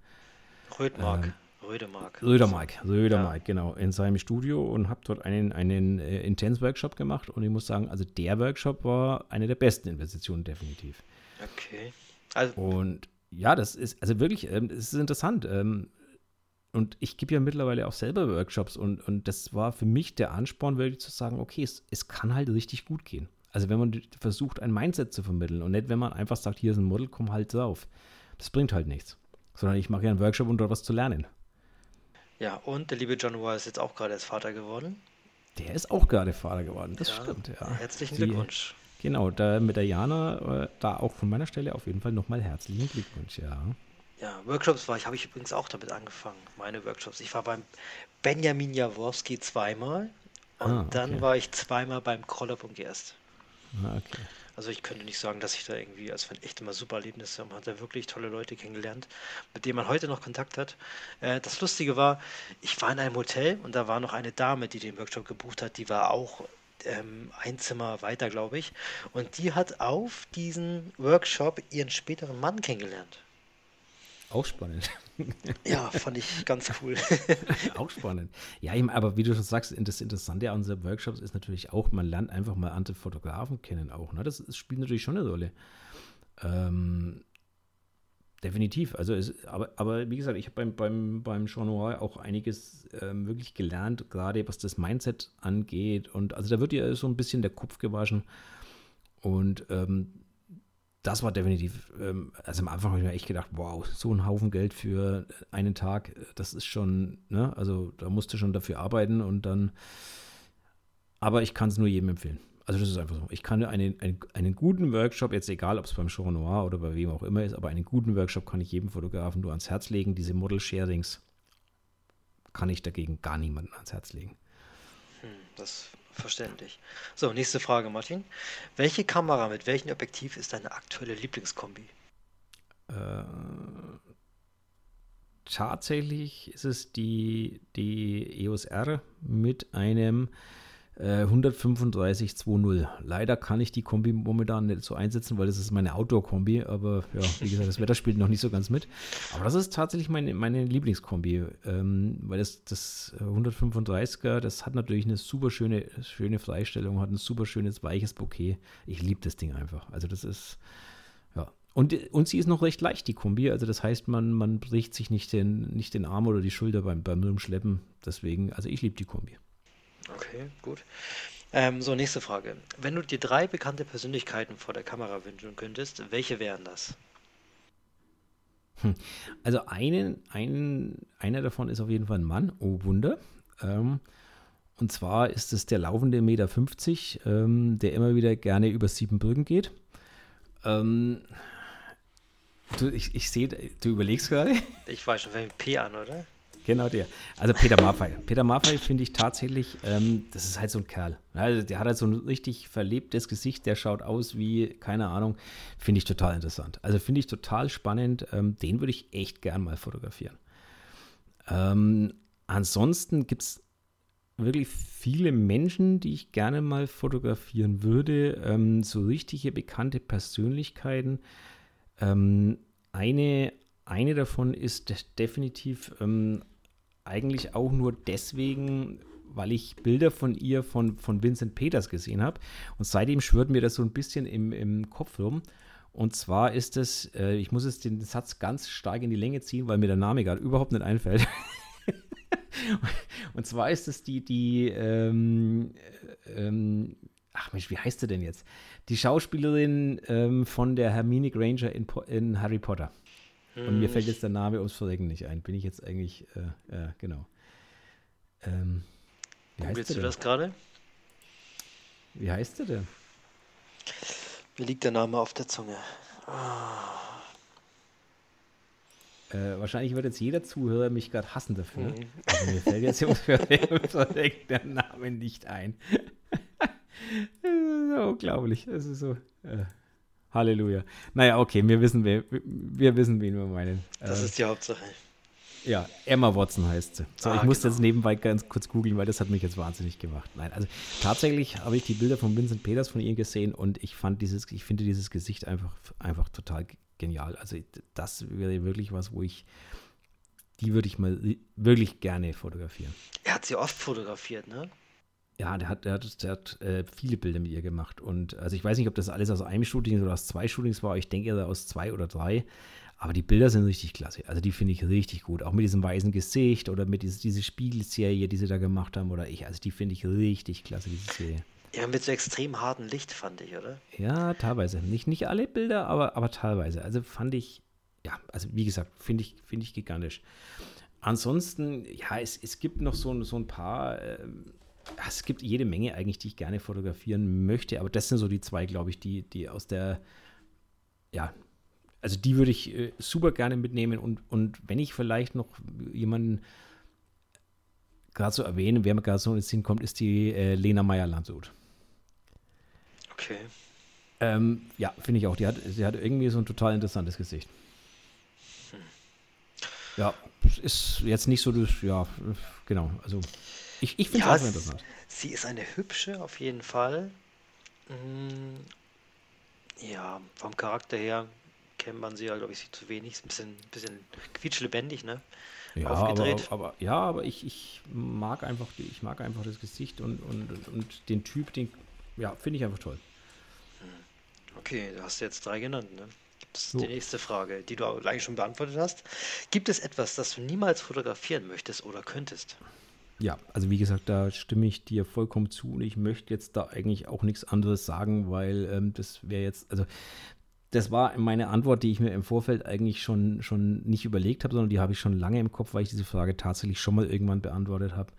Rödmark. Ähm, Rödemark. Rödermark, Rödermark, ja. genau, in seinem Studio und habe dort einen, einen äh, Intense-Workshop gemacht und ich muss sagen, also der Workshop war eine der besten Investitionen definitiv. Okay. Also, und ja, das ist also wirklich, ähm, es ist interessant. Ähm, und ich gebe ja mittlerweile auch selber Workshops und, und das war für mich der Ansporn, wirklich zu sagen, okay, es, es kann halt richtig gut gehen. Also wenn man versucht, ein Mindset zu vermitteln und nicht, wenn man einfach sagt, hier ist ein Model, komm halt drauf. Das bringt halt nichts. Sondern ich mache ja einen Workshop, um dort was zu lernen. Ja, und der liebe John Wall ist jetzt auch gerade als Vater geworden. Der ist auch gerade Vater geworden, das ja, stimmt, ja. Herzlichen Die, Glückwunsch. Genau, da mit der Jana, äh, da auch von meiner Stelle auf jeden Fall nochmal herzlichen Glückwunsch, ja. Ja, Workshops war ich, habe ich übrigens auch damit angefangen, meine Workshops. Ich war beim Benjamin Jaworski zweimal und ah, okay. dann war ich zweimal beim Kroller.gest. Ah, okay. Also ich könnte nicht sagen, dass ich da irgendwie, also fand echt immer super Erlebnisse. Man hat da wirklich tolle Leute kennengelernt, mit denen man heute noch Kontakt hat. Äh, das Lustige war, ich war in einem Hotel und da war noch eine Dame, die den Workshop gebucht hat, die war auch ähm, ein Zimmer weiter, glaube ich. Und die hat auf diesen Workshop ihren späteren Mann kennengelernt. Auch spannend. Ja, fand ich ganz cool. auch spannend. Ja, aber wie du schon sagst, das Interessante an unseren Workshops ist natürlich auch, man lernt einfach mal andere Fotografen kennen auch. Ne? Das, das spielt natürlich schon eine Rolle. Ähm, definitiv. Also es, aber, aber wie gesagt, ich habe beim, beim, beim Jean Noir auch einiges ähm, wirklich gelernt, gerade was das Mindset angeht. Und also da wird ja so ein bisschen der Kopf gewaschen. Und ähm, das war definitiv, ähm, also am Anfang habe ich mir echt gedacht, wow, so ein Haufen Geld für einen Tag, das ist schon, ne, also da musst du schon dafür arbeiten und dann, aber ich kann es nur jedem empfehlen. Also das ist einfach so. Ich kann einen, einen, einen guten Workshop, jetzt egal, ob es beim Show Noir oder bei wem auch immer ist, aber einen guten Workshop kann ich jedem Fotografen nur ans Herz legen. Diese Model-Sharings kann ich dagegen gar niemanden ans Herz legen. Hm, das Verständlich. So, nächste Frage, Martin. Welche Kamera mit welchem Objektiv ist deine aktuelle Lieblingskombi? Äh, tatsächlich ist es die, die EOS R mit einem 135,20. Äh, Leider kann ich die Kombi momentan nicht so einsetzen, weil das ist meine Outdoor-Kombi. Aber ja, wie gesagt, das Wetter spielt noch nicht so ganz mit. Aber das ist tatsächlich meine, meine Lieblingskombi, ähm, weil das, das 135er, das hat natürlich eine super schöne, schöne Freistellung, hat ein super schönes, weiches Bouquet. Ich liebe das Ding einfach. Also das ist, ja. Und, und sie ist noch recht leicht, die Kombi. Also das heißt, man, man bricht sich nicht den, nicht den Arm oder die Schulter beim, beim Rumschleppen. Deswegen, also ich liebe die Kombi. Okay, gut. Ähm, so, nächste Frage. Wenn du dir drei bekannte Persönlichkeiten vor der Kamera wünschen könntest, welche wären das? Hm. Also einen, einen, einer davon ist auf jeden Fall ein Mann, oh Wunder. Ähm, und zwar ist es der laufende Meter 50, ähm, der immer wieder gerne über sieben Brücken geht. Ähm, du, ich, ich sehe, du überlegst gerade. Ich weiß schon, fängt P an, oder? Genau der. Also Peter Maffei. Peter Maffei finde ich tatsächlich, ähm, das ist halt so ein Kerl. Also der hat halt so ein richtig verlebtes Gesicht, der schaut aus wie, keine Ahnung, finde ich total interessant. Also finde ich total spannend. Ähm, den würde ich echt gern mal fotografieren. Ähm, ansonsten gibt es wirklich viele Menschen, die ich gerne mal fotografieren würde. Ähm, so richtige bekannte Persönlichkeiten. Ähm, eine, eine davon ist definitiv ähm, eigentlich auch nur deswegen, weil ich Bilder von ihr von, von Vincent Peters gesehen habe. Und seitdem schwört mir das so ein bisschen im, im Kopf rum. Und zwar ist es, äh, ich muss jetzt den Satz ganz stark in die Länge ziehen, weil mir der Name gerade überhaupt nicht einfällt. und zwar ist es die, die, ähm, äh, ähm, ach Mensch, wie heißt sie denn jetzt? Die Schauspielerin ähm, von der Hermine Granger in, in Harry Potter. Und mir fällt jetzt der Name ums Verrecken nicht ein. Bin ich jetzt eigentlich, äh, äh, genau. Ähm, wie heißt du das gerade? Wie heißt der denn? Mir liegt der Name auf der Zunge. Äh, wahrscheinlich wird jetzt jeder Zuhörer mich gerade hassen dafür. Mhm. Also mir fällt jetzt ums Verrecken der Name nicht ein. unglaublich. Es ist so. Äh, Halleluja. Naja, okay, wir wissen, wir, wir wissen, wen wir meinen. Das äh, ist die Hauptsache. Ja, Emma Watson heißt sie. So, ah, ich musste genau. jetzt nebenbei ganz kurz googeln, weil das hat mich jetzt wahnsinnig gemacht. Nein, also tatsächlich habe ich die Bilder von Vincent Peters von ihr gesehen und ich fand dieses, ich finde dieses Gesicht einfach, einfach total genial. Also das wäre wirklich was, wo ich, die würde ich mal wirklich gerne fotografieren. Er hat sie oft fotografiert, ne? Ja, der hat, der hat, der hat äh, viele Bilder mit ihr gemacht. Und also ich weiß nicht, ob das alles aus einem Shooting oder aus zwei Shootings war. Ich denke aus zwei oder drei. Aber die Bilder sind richtig klasse. Also die finde ich richtig gut. Auch mit diesem weißen Gesicht oder mit dieser diese Spiegelserie, die sie da gemacht haben. Oder ich, also die finde ich richtig klasse, diese Serie. Ja, mit so extrem hartem Licht, fand ich, oder? Ja, teilweise. Nicht, nicht alle Bilder, aber, aber teilweise. Also fand ich, ja, also wie gesagt, finde ich, find ich gigantisch. Ansonsten, ja, es, es gibt noch so, so ein paar. Äh, es gibt jede Menge eigentlich, die ich gerne fotografieren möchte, aber das sind so die zwei, glaube ich, die, die aus der, ja, also die würde ich äh, super gerne mitnehmen und, und wenn ich vielleicht noch jemanden gerade so erwähne, wer mir gerade so ins Sinn kommt, ist die äh, Lena Meyer-Landshut. Okay. Ähm, ja, finde ich auch. Die hat, sie hat irgendwie so ein total interessantes Gesicht. Hm. Ja, ist jetzt nicht so das, ja, genau, also ich, ich finde es ja, auch interessant. Sie ist eine hübsche, auf jeden Fall. Hm, ja, vom Charakter her kennt man sie ja, glaube ich, zu wenig. Ist ein bisschen, bisschen quietschlebendig, ne? Ja, aber, aber, ja, aber ich, ich mag einfach ich mag einfach das Gesicht und, und, und den Typ, den ja, finde ich einfach toll. Hm. Okay, du hast jetzt drei genannt, ne? Das ist so. die nächste Frage, die du eigentlich schon beantwortet hast. Gibt es etwas, das du niemals fotografieren möchtest oder könntest? Ja, also wie gesagt, da stimme ich dir vollkommen zu und ich möchte jetzt da eigentlich auch nichts anderes sagen, weil ähm, das wäre jetzt, also das war meine Antwort, die ich mir im Vorfeld eigentlich schon, schon nicht überlegt habe, sondern die habe ich schon lange im Kopf, weil ich diese Frage tatsächlich schon mal irgendwann beantwortet habe.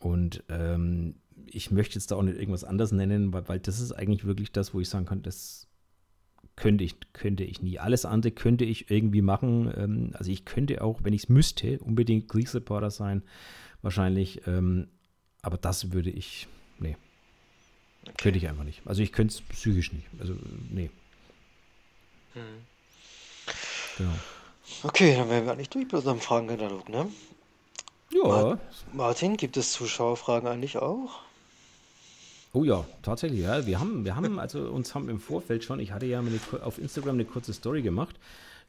Und ähm, ich möchte jetzt da auch nicht irgendwas anderes nennen, weil, weil das ist eigentlich wirklich das, wo ich sagen kann, das könnte ich, könnte ich nie. Alles andere könnte ich irgendwie machen. Ähm, also ich könnte auch, wenn ich es müsste, unbedingt Kriegsreporter sein wahrscheinlich. Ähm, aber das würde ich, nee. Okay. Könnte ich einfach nicht. Also ich könnte es psychisch nicht. Also, nee. Hm. Genau. Okay, dann wären wir eigentlich durch bei unserem Fragenkatalog, ne? Ja. Martin, gibt es Zuschauerfragen eigentlich auch? Oh ja, tatsächlich, ja. Wir haben, wir haben, also uns haben im Vorfeld schon, ich hatte ja eine, auf Instagram eine kurze Story gemacht,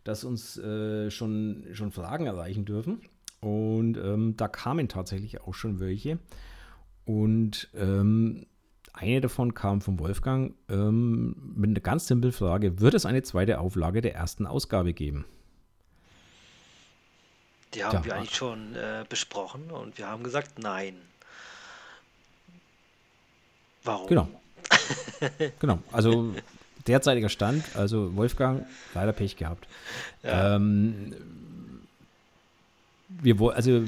dass uns äh, schon, schon Fragen erreichen dürfen. Und ähm, da kamen tatsächlich auch schon welche. Und ähm, eine davon kam von Wolfgang ähm, mit einer ganz simplen Frage: Wird es eine zweite Auflage der ersten Ausgabe geben? Die haben ja. wir eigentlich schon äh, besprochen und wir haben gesagt Nein. Warum? Genau. genau. Also derzeitiger Stand, also Wolfgang, leider Pech gehabt. Ja. Ähm, wir wollen, also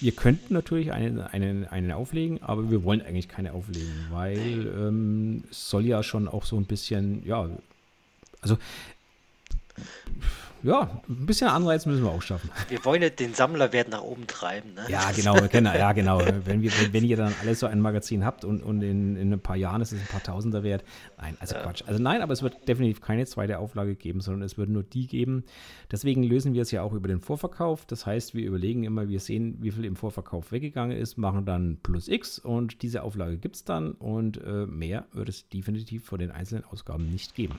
wir könnten natürlich einen, einen, einen auflegen, aber wir wollen eigentlich keine auflegen, weil ähm, soll ja schon auch so ein bisschen, ja, also ja, ein bisschen Anreiz müssen wir auch schaffen. Wir wollen ja den Sammlerwert nach oben treiben. Ne? Ja, genau, genau, ja, genau. Wenn, wir, wenn, wenn ihr dann alles so ein Magazin habt und, und in, in ein paar Jahren ist es ein paar Tausender wert. Nein, also ja. Quatsch. Also nein, aber es wird definitiv keine zweite Auflage geben, sondern es wird nur die geben. Deswegen lösen wir es ja auch über den Vorverkauf. Das heißt, wir überlegen immer, wir sehen, wie viel im Vorverkauf weggegangen ist, machen dann plus X und diese Auflage gibt es dann und äh, mehr wird es definitiv von den einzelnen Ausgaben nicht geben.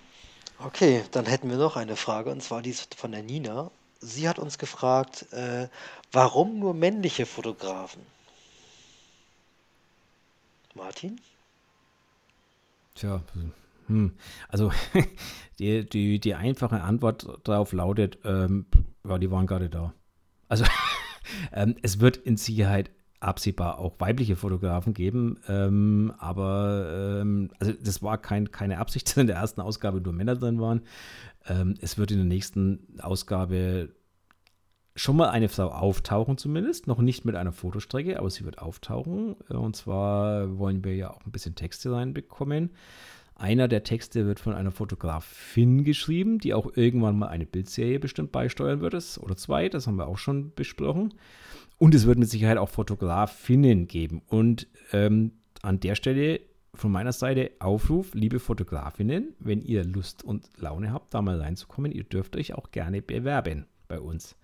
Okay, dann hätten wir noch eine Frage, und zwar die ist von der Nina. Sie hat uns gefragt, äh, warum nur männliche Fotografen? Martin? Tja, hm. also die, die, die einfache Antwort darauf lautet, ähm, ja, die waren gerade da. Also ähm, es wird in Sicherheit absehbar auch weibliche Fotografen geben. Ähm, aber ähm, also das war kein, keine Absicht, dass in der ersten Ausgabe nur Männer drin waren. Ähm, es wird in der nächsten Ausgabe schon mal eine Frau auftauchen, zumindest. Noch nicht mit einer Fotostrecke, aber sie wird auftauchen. Und zwar wollen wir ja auch ein bisschen Texte reinbekommen. Einer der Texte wird von einer Fotografin geschrieben, die auch irgendwann mal eine Bildserie bestimmt beisteuern wird. Oder zwei, das haben wir auch schon besprochen. Und es wird mit Sicherheit auch Fotografinnen geben. Und ähm, an der Stelle von meiner Seite Aufruf, liebe Fotografinnen, wenn ihr Lust und Laune habt, da mal reinzukommen, ihr dürft euch auch gerne bewerben bei uns.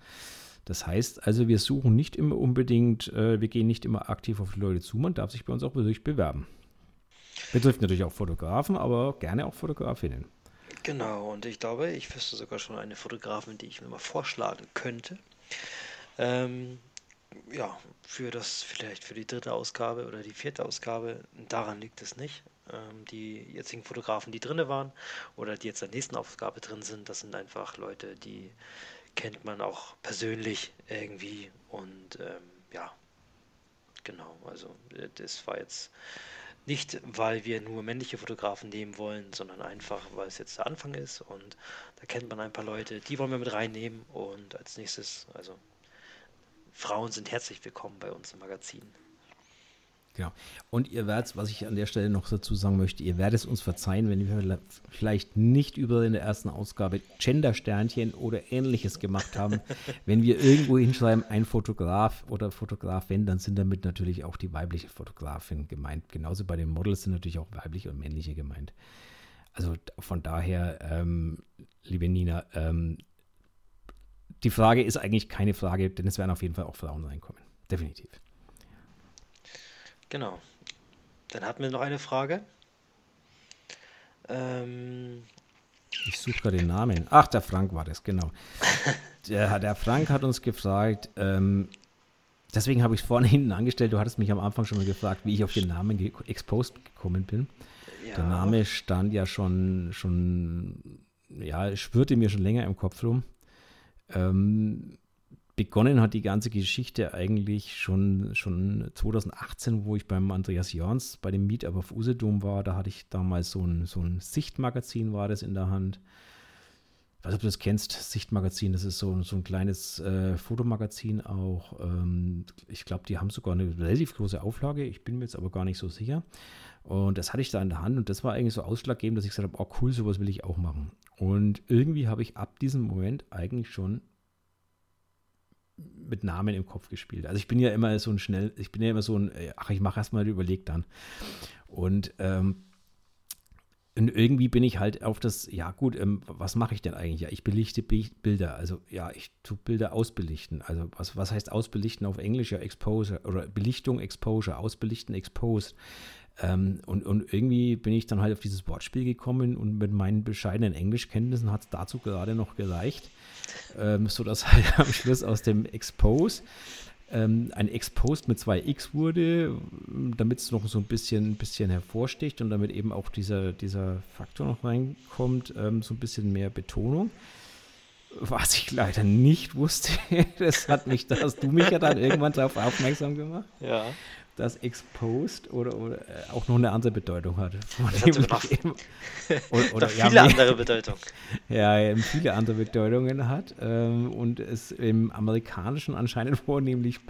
Das heißt also, wir suchen nicht immer unbedingt, äh, wir gehen nicht immer aktiv auf die Leute zu, man darf sich bei uns auch wirklich bewerben. Betrifft natürlich auch Fotografen, aber gerne auch Fotografinnen. Genau, und ich glaube, ich wüsste sogar schon eine Fotografin, die ich mir mal vorschlagen könnte. Ähm, ja, für das, vielleicht für die dritte Ausgabe oder die vierte Ausgabe, daran liegt es nicht. Ähm, die jetzigen Fotografen, die drin waren oder die jetzt in der nächsten Ausgabe drin sind, das sind einfach Leute, die kennt man auch persönlich irgendwie und ähm, ja, genau, also äh, das war jetzt nicht, weil wir nur männliche Fotografen nehmen wollen, sondern einfach, weil es jetzt der Anfang ist und da kennt man ein paar Leute, die wollen wir mit reinnehmen und als nächstes, also Frauen sind herzlich willkommen bei uns im Magazin. Genau. Und ihr werdet, was ich an der Stelle noch dazu sagen möchte, ihr werdet es uns verzeihen, wenn wir vielleicht nicht über in der ersten Ausgabe Gender-Sternchen oder ähnliches gemacht haben. wenn wir irgendwo hinschreiben, ein Fotograf oder Fotografin, dann sind damit natürlich auch die weibliche Fotografin gemeint. Genauso bei den Models sind natürlich auch weibliche und männliche gemeint. Also von daher, ähm, liebe Nina, ähm, die Frage ist eigentlich keine Frage, denn es werden auf jeden Fall auch Frauen reinkommen. Definitiv. Genau. Dann hatten wir noch eine Frage. Ähm, ich suche gerade den Namen. Ach, der Frank war das, genau. der, der Frank hat uns gefragt, ähm, deswegen habe ich es vorne hinten angestellt. Du hattest mich am Anfang schon mal gefragt, wie ich auf den Namen ge Exposed gekommen bin. Ja. Der Name stand ja schon, schon, ja, schwirrte mir schon länger im Kopf rum. Ähm, begonnen hat die ganze Geschichte eigentlich schon, schon 2018, wo ich beim Andreas Jorns bei dem Meetup auf Usedom war. Da hatte ich damals so ein, so ein Sichtmagazin war das in der Hand. Ich weiß nicht, ob du das kennst, Sichtmagazin, das ist so, so ein kleines äh, Fotomagazin auch. Ähm, ich glaube, die haben sogar eine relativ große Auflage, ich bin mir jetzt aber gar nicht so sicher. Und das hatte ich da in der Hand und das war eigentlich so ausschlaggebend, dass ich gesagt habe, oh cool, sowas will ich auch machen. Und irgendwie habe ich ab diesem Moment eigentlich schon mit Namen im Kopf gespielt. Also ich bin ja immer so ein schnell, ich bin ja immer so ein, äh, ach, ich mache erstmal, überleg dann. Und, ähm, und irgendwie bin ich halt auf das, ja gut, ähm, was mache ich denn eigentlich? Ja, ich belichte Bilder. Also ja, ich tue Bilder ausbelichten. Also was, was heißt ausbelichten auf Englisch? Ja, Exposure oder Belichtung, Exposure, ausbelichten, Exposed. Ähm, und, und irgendwie bin ich dann halt auf dieses Wortspiel gekommen und mit meinen bescheidenen Englischkenntnissen hat es dazu gerade noch gereicht, ähm, sodass halt am Schluss aus dem Expose ähm, ein Exposed mit zwei X wurde, damit es noch so ein bisschen, bisschen hervorsticht und damit eben auch dieser, dieser Faktor noch reinkommt, ähm, so ein bisschen mehr Betonung. Was ich leider nicht wusste, das hat mich, da hast du mich ja dann irgendwann darauf aufmerksam gemacht. Ja das Exposed oder, oder äh, auch noch eine andere Bedeutung hat. Das hat eben, oder, oder viele ja, andere Bedeutungen. Ja, viele andere Bedeutungen hat ähm, und es im Amerikanischen anscheinend vornehmlich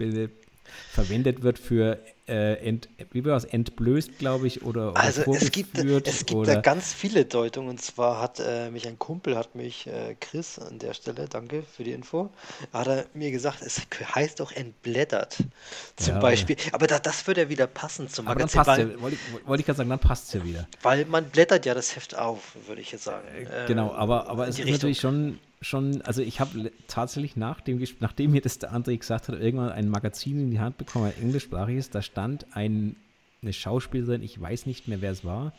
verwendet wird für äh, ent, wie war es, entblößt, glaube ich, oder, oder Also es gibt, es gibt da ganz viele Deutungen. Und zwar hat äh, mich ein Kumpel, hat mich, äh, Chris an der Stelle, danke für die Info, hat er mir gesagt, es heißt auch entblättert zum ja, Beispiel. Aber da, das würde ja wieder passen zum aber Magazin. Dann passt ja, wollte ich, wollte ich gerade sagen, dann passt es ja wieder. Weil man blättert ja das Heft auf, würde ich jetzt sagen. Äh, genau, aber, aber es ist Richtung. natürlich schon schon, also ich habe tatsächlich nach dem, nachdem mir das der André gesagt hat, irgendwann ein Magazin in die Hand bekommen, ein englischsprachiges, da stand ein, eine Schauspielerin, ich weiß nicht mehr, wer es war,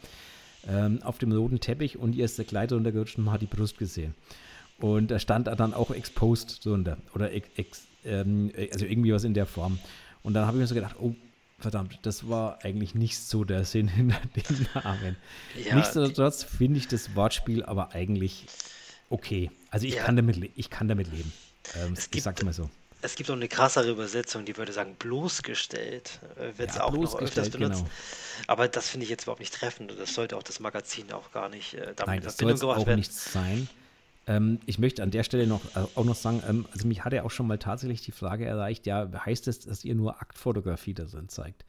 ähm, auf dem roten Teppich und ihr ist der Kleider untergerutscht und man hat die Brust gesehen. Und da stand dann auch Exposed drunter oder ex, ähm, also irgendwie was in der Form. Und dann habe ich mir so gedacht, oh, verdammt, das war eigentlich nicht so der Sinn hinter dem Namen. Ja, Nichtsdestotrotz finde ich das Wortspiel aber eigentlich okay. Also ich, ja. kann, damit, ich kann damit leben. Ähm, ich sag's mal so. es gibt auch eine krassere Übersetzung, die würde sagen bloßgestellt, äh, wird es ja, auch noch öfters benutzt. Genau. Aber das finde ich jetzt überhaupt nicht treffend. Das sollte auch das Magazin auch gar nicht äh, damit Nein, in Verbindung gebracht auch werden. nichts sein. Ähm, ich möchte an der Stelle noch äh, auch noch sagen, ähm, also mich hat ja auch schon mal tatsächlich die Frage erreicht, ja, heißt es, dass ihr nur Aktfotografie da drin zeigt?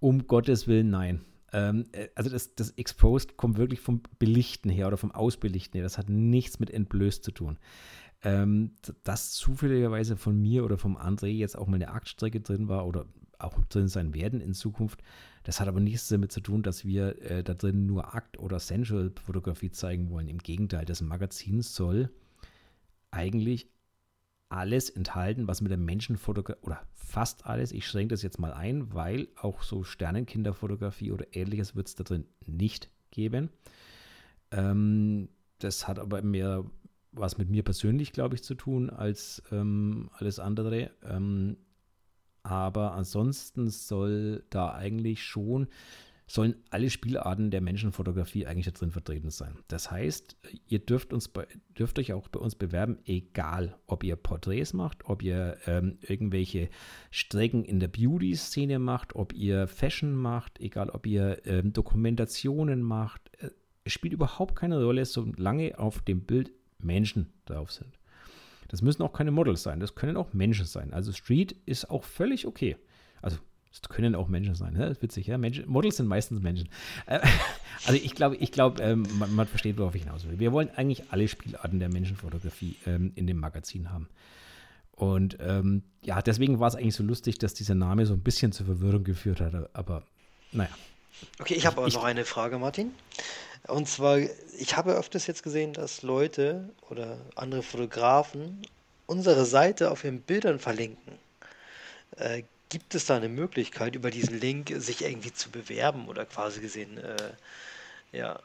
Um Gottes Willen, nein. Ähm, äh, also das, das Exposed kommt wirklich vom Belichten her oder vom Ausbelichten her. Das hat nichts mit entblößt zu tun. Ähm, dass zufälligerweise von mir oder vom André jetzt auch mal eine Aktstrecke drin war oder auch drin sein werden in Zukunft, das hat aber nichts damit zu tun, dass wir äh, da drin nur Akt- oder Sensual-Fotografie zeigen wollen. Im Gegenteil, das Magazin soll eigentlich alles enthalten, was mit der Menschenfotografie oder fast alles, ich schränke das jetzt mal ein, weil auch so Sternenkinderfotografie oder ähnliches wird es da drin nicht geben. Ähm, das hat aber mehr was mit mir persönlich, glaube ich, zu tun als ähm, alles andere. Ähm, aber ansonsten soll da eigentlich schon, sollen alle Spielarten der Menschenfotografie eigentlich da drin vertreten sein. Das heißt, ihr dürft, uns dürft euch auch bei uns bewerben, egal ob ihr Porträts macht, ob ihr ähm, irgendwelche Strecken in der Beauty-Szene macht, ob ihr Fashion macht, egal ob ihr ähm, Dokumentationen macht. Äh, spielt überhaupt keine Rolle, solange auf dem Bild Menschen drauf sind. Das müssen auch keine Models sein, das können auch Menschen sein. Also Street ist auch völlig okay. Also es können auch Menschen sein, ne? das ist witzig, ja. Menschen, Models sind meistens Menschen. Äh, also ich glaube, ich glaube, ähm, man, man, versteht, worauf ich hinaus will. Wir wollen eigentlich alle Spielarten der Menschenfotografie ähm, in dem Magazin haben. Und ähm, ja, deswegen war es eigentlich so lustig, dass dieser Name so ein bisschen zur Verwirrung geführt hat. Aber naja. Okay, ich habe aber noch eine Frage, Martin. Und zwar, ich habe öfters jetzt gesehen, dass Leute oder andere Fotografen unsere Seite auf ihren Bildern verlinken. Äh, gibt es da eine Möglichkeit, über diesen Link sich irgendwie zu bewerben oder quasi gesehen, äh, ja,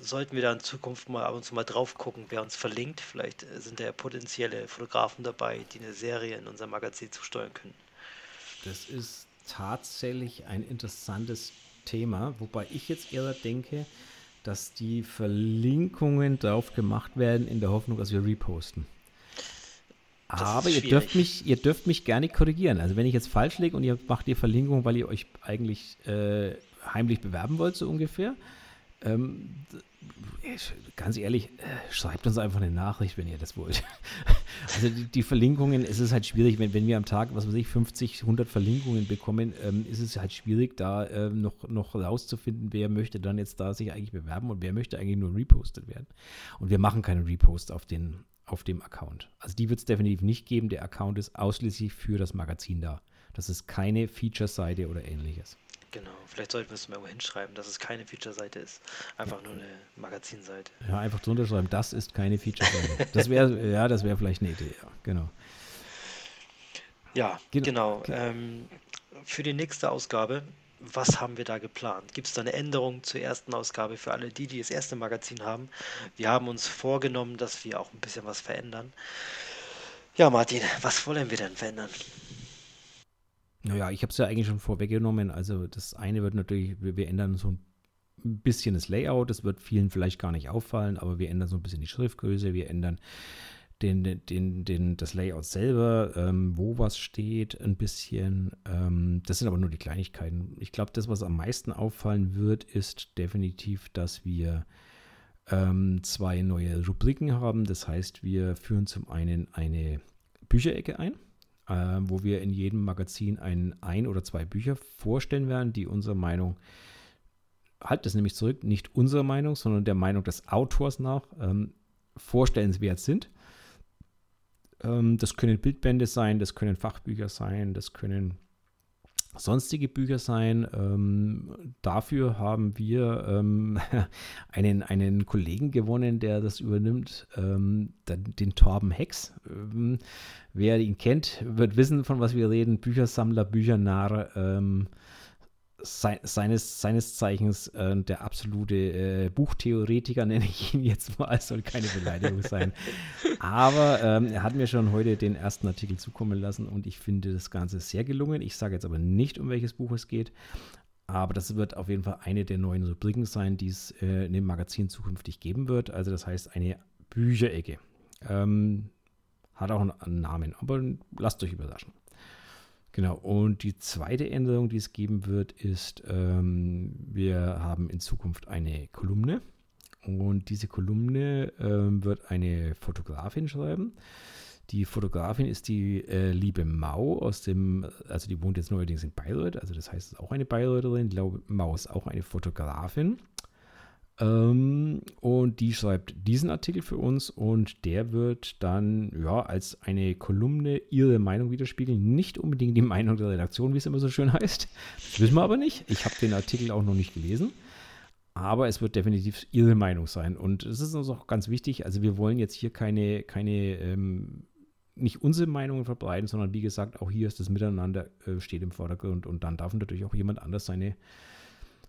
sollten wir da in Zukunft mal ab und zu mal drauf gucken, wer uns verlinkt? Vielleicht sind da ja potenzielle Fotografen dabei, die eine Serie in unserem Magazin zusteuern können. Das ist tatsächlich ein interessantes Thema, wobei ich jetzt eher denke, dass die Verlinkungen drauf gemacht werden in der Hoffnung, dass wir reposten. Aber ihr dürft, mich, ihr dürft mich gerne korrigieren. Also wenn ich jetzt falsch liege und ihr macht die Verlinkung, weil ihr euch eigentlich äh, heimlich bewerben wollt, so ungefähr, ähm, ganz ehrlich, äh, schreibt uns einfach eine Nachricht, wenn ihr das wollt. also die, die, Verlinkungen, es ist halt schwierig, wenn, wenn wir am Tag, was weiß ich, 50, 100 Verlinkungen bekommen, ähm, ist es halt schwierig, da ähm, noch, noch rauszufinden, wer möchte dann jetzt da sich eigentlich bewerben und wer möchte eigentlich nur repostet werden. Und wir machen keine Reposts auf, den, auf dem Account. Also die wird es definitiv nicht geben. Der Account ist ausschließlich für das Magazin da. Das ist keine Feature-Seite oder ähnliches. Genau, vielleicht sollten wir es mal irgendwo hinschreiben, dass es keine Feature-Seite ist. Einfach nur eine Magazinseite. Ja, einfach drunter schreiben, das ist keine Feature-Seite. das wäre, ja, das wäre vielleicht eine Idee, ja, genau. Ja, Gen genau. Ähm, für die nächste Ausgabe, was haben wir da geplant? Gibt es da eine Änderung zur ersten Ausgabe für alle die, die das erste Magazin haben? Wir haben uns vorgenommen, dass wir auch ein bisschen was verändern. Ja, Martin, was wollen wir denn verändern? Naja, ich habe es ja eigentlich schon vorweggenommen. Also das eine wird natürlich, wir, wir, ändern so ein bisschen das Layout. Das wird vielen vielleicht gar nicht auffallen, aber wir ändern so ein bisschen die Schriftgröße. Wir ändern den, den, den, das Layout selber, ähm, wo was steht, ein bisschen. Ähm, das sind aber nur die Kleinigkeiten. Ich glaube, das, was am meisten auffallen wird, ist definitiv, dass wir ähm, zwei neue Rubriken haben. Das heißt, wir führen zum einen eine Bücherecke ein äh, wo wir in jedem Magazin ein, ein oder zwei Bücher vorstellen werden, die unserer Meinung, halt das nämlich zurück, nicht unserer Meinung, sondern der Meinung des Autors nach ähm, vorstellenswert sind. Ähm, das können Bildbände sein, das können Fachbücher sein, das können sonstige Bücher sein. Ähm, dafür haben wir ähm, einen, einen Kollegen gewonnen, der das übernimmt, ähm, den, Torben Hex. Ähm, wer ihn kennt, wird wissen, von was wir reden. Büchersammler, Büchernarr, ähm, seines, seines Zeichens äh, der absolute äh, Buchtheoretiker, nenne ich ihn jetzt mal, soll keine Beleidigung sein. Aber ähm, er hat mir schon heute den ersten Artikel zukommen lassen und ich finde das Ganze sehr gelungen. Ich sage jetzt aber nicht, um welches Buch es geht. Aber das wird auf jeden Fall eine der neuen Rubriken sein, die es äh, in dem Magazin zukünftig geben wird. Also das heißt eine Bücherecke. Ähm, Hat auch einen Namen, aber lasst euch überraschen. Genau, und die zweite Änderung, die es geben wird, ist, ähm, wir haben in Zukunft eine Kolumne. Und diese Kolumne ähm, wird eine Fotografin schreiben. Die Fotografin ist die äh, liebe Mau aus dem, also die wohnt jetzt neuerdings in Bayreuth, also das heißt, es ist auch eine Bayreuthterin. Ich glaube, Mau ist auch eine Fotografin. Ähm, und die schreibt diesen Artikel für uns und der wird dann ja als eine Kolumne ihre Meinung widerspiegeln. Nicht unbedingt die Meinung der Redaktion, wie es immer so schön heißt. Das wissen wir aber nicht. Ich habe den Artikel auch noch nicht gelesen. Aber es wird definitiv ihre Meinung sein. Und es ist uns auch ganz wichtig. Also, wir wollen jetzt hier keine, keine ähm, nicht unsere Meinungen verbreiten, sondern wie gesagt, auch hier ist das Miteinander äh, steht im Vordergrund. Und dann darf natürlich auch jemand anders seine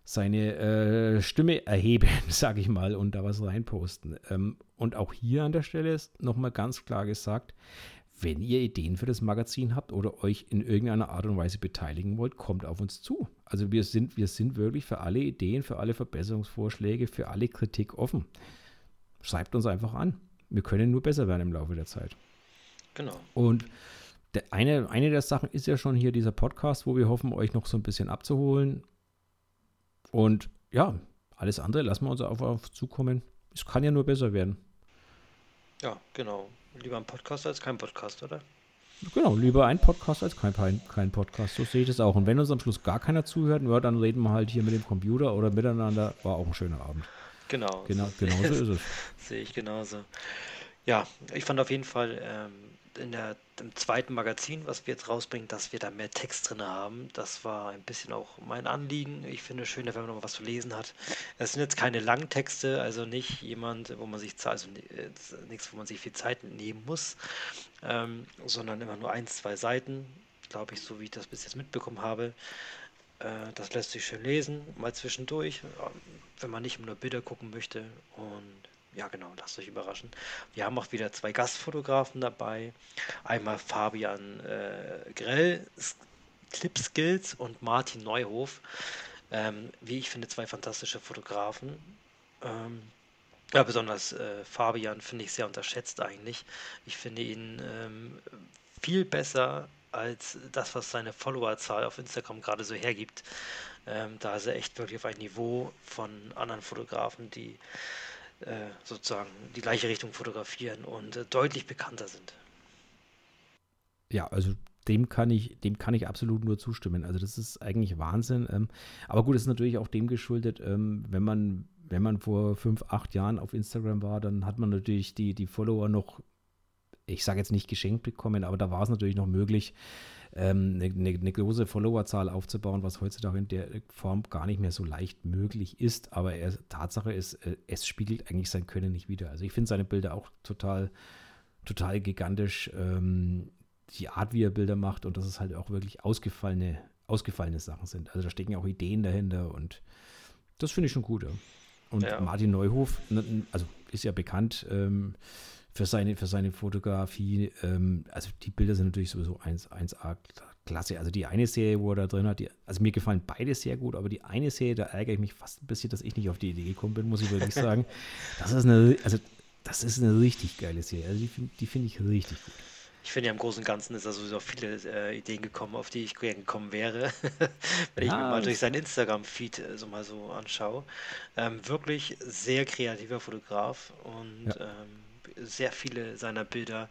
seine äh, Stimme erheben, sage ich mal, und da was reinposten. Ähm, und auch hier an der Stelle ist nochmal ganz klar gesagt, wenn ihr Ideen für das Magazin habt oder euch in irgendeiner Art und Weise beteiligen wollt, kommt auf uns zu. Also wir sind, wir sind wirklich für alle Ideen, für alle Verbesserungsvorschläge, für alle Kritik offen. Schreibt uns einfach an. Wir können nur besser werden im Laufe der Zeit. Genau. Und der eine, eine der Sachen ist ja schon hier dieser Podcast, wo wir hoffen, euch noch so ein bisschen abzuholen. Und ja, alles andere lassen wir uns auf, auf zukommen. Es kann ja nur besser werden. Ja, genau. Lieber ein Podcast als kein Podcast, oder? Genau, lieber ein Podcast als kein, kein Podcast. So sehe ich das auch. Und wenn uns am Schluss gar keiner zuhört, ja, dann reden wir halt hier mit dem Computer oder miteinander. War auch ein schöner Abend. Genau. Genau, genau so ist es. sehe ich genauso. Ja, ich fand auf jeden Fall ähm, in der, im zweiten Magazin, was wir jetzt rausbringen, dass wir da mehr Text drin haben. Das war ein bisschen auch mein Anliegen. Ich finde es schön, wenn man noch was zu lesen hat. Es sind jetzt keine langen Texte, also nicht jemand, wo man sich also nichts, wo man sich viel Zeit nehmen muss, ähm, sondern immer nur ein, zwei Seiten, glaube ich, so wie ich das bis jetzt mitbekommen habe. Äh, das lässt sich schön lesen, mal zwischendurch, wenn man nicht nur Bilder gucken möchte. Und ja, genau, lasst euch überraschen. Wir haben auch wieder zwei Gastfotografen dabei. Einmal Fabian äh, Grell, Clip Skills und Martin Neuhof. Ähm, wie ich finde, zwei fantastische Fotografen. Ähm, ja, besonders äh, Fabian finde ich sehr unterschätzt eigentlich. Ich finde ihn ähm, viel besser als das, was seine Followerzahl auf Instagram gerade so hergibt. Ähm, da ist er echt wirklich auf ein Niveau von anderen Fotografen, die sozusagen die gleiche Richtung fotografieren und äh, deutlich bekannter sind. Ja, also dem kann ich, dem kann ich absolut nur zustimmen. Also das ist eigentlich Wahnsinn. Ähm, aber gut, es ist natürlich auch dem geschuldet, ähm, wenn man, wenn man vor fünf, acht Jahren auf Instagram war, dann hat man natürlich die, die Follower noch, ich sage jetzt nicht geschenkt bekommen, aber da war es natürlich noch möglich, ähm, eine, eine, große Followerzahl aufzubauen, was heutzutage in der Form gar nicht mehr so leicht möglich ist. Aber er, Tatsache ist, äh, es spiegelt eigentlich sein Können nicht wieder. Also ich finde seine Bilder auch total, total gigantisch. Ähm, die Art, wie er Bilder macht und dass es halt auch wirklich ausgefallene, ausgefallene Sachen sind. Also da stecken auch Ideen dahinter und das finde ich schon gut. Ja. Und ja. Martin Neuhof, also ist ja bekannt, ähm, für seine, für seine Fotografie. Ähm, also die Bilder sind natürlich sowieso 1, 1A klasse. Also die eine Serie, wo er da drin hat, die, also mir gefallen beide sehr gut, aber die eine Serie, da ärgere ich mich fast ein bisschen, dass ich nicht auf die Idee gekommen bin, muss ich wirklich sagen. Das ist eine, also das ist eine richtig geile Serie. Also die, die finde ich richtig gut. Ich finde ja im Großen und Ganzen ist da sowieso viele äh, Ideen gekommen, auf die ich gerne gekommen wäre, wenn ja, ich mir mal durch seinen Instagram-Feed äh, so mal so anschaue. Ähm, wirklich sehr kreativer Fotograf und ja. ähm, sehr viele seiner Bilder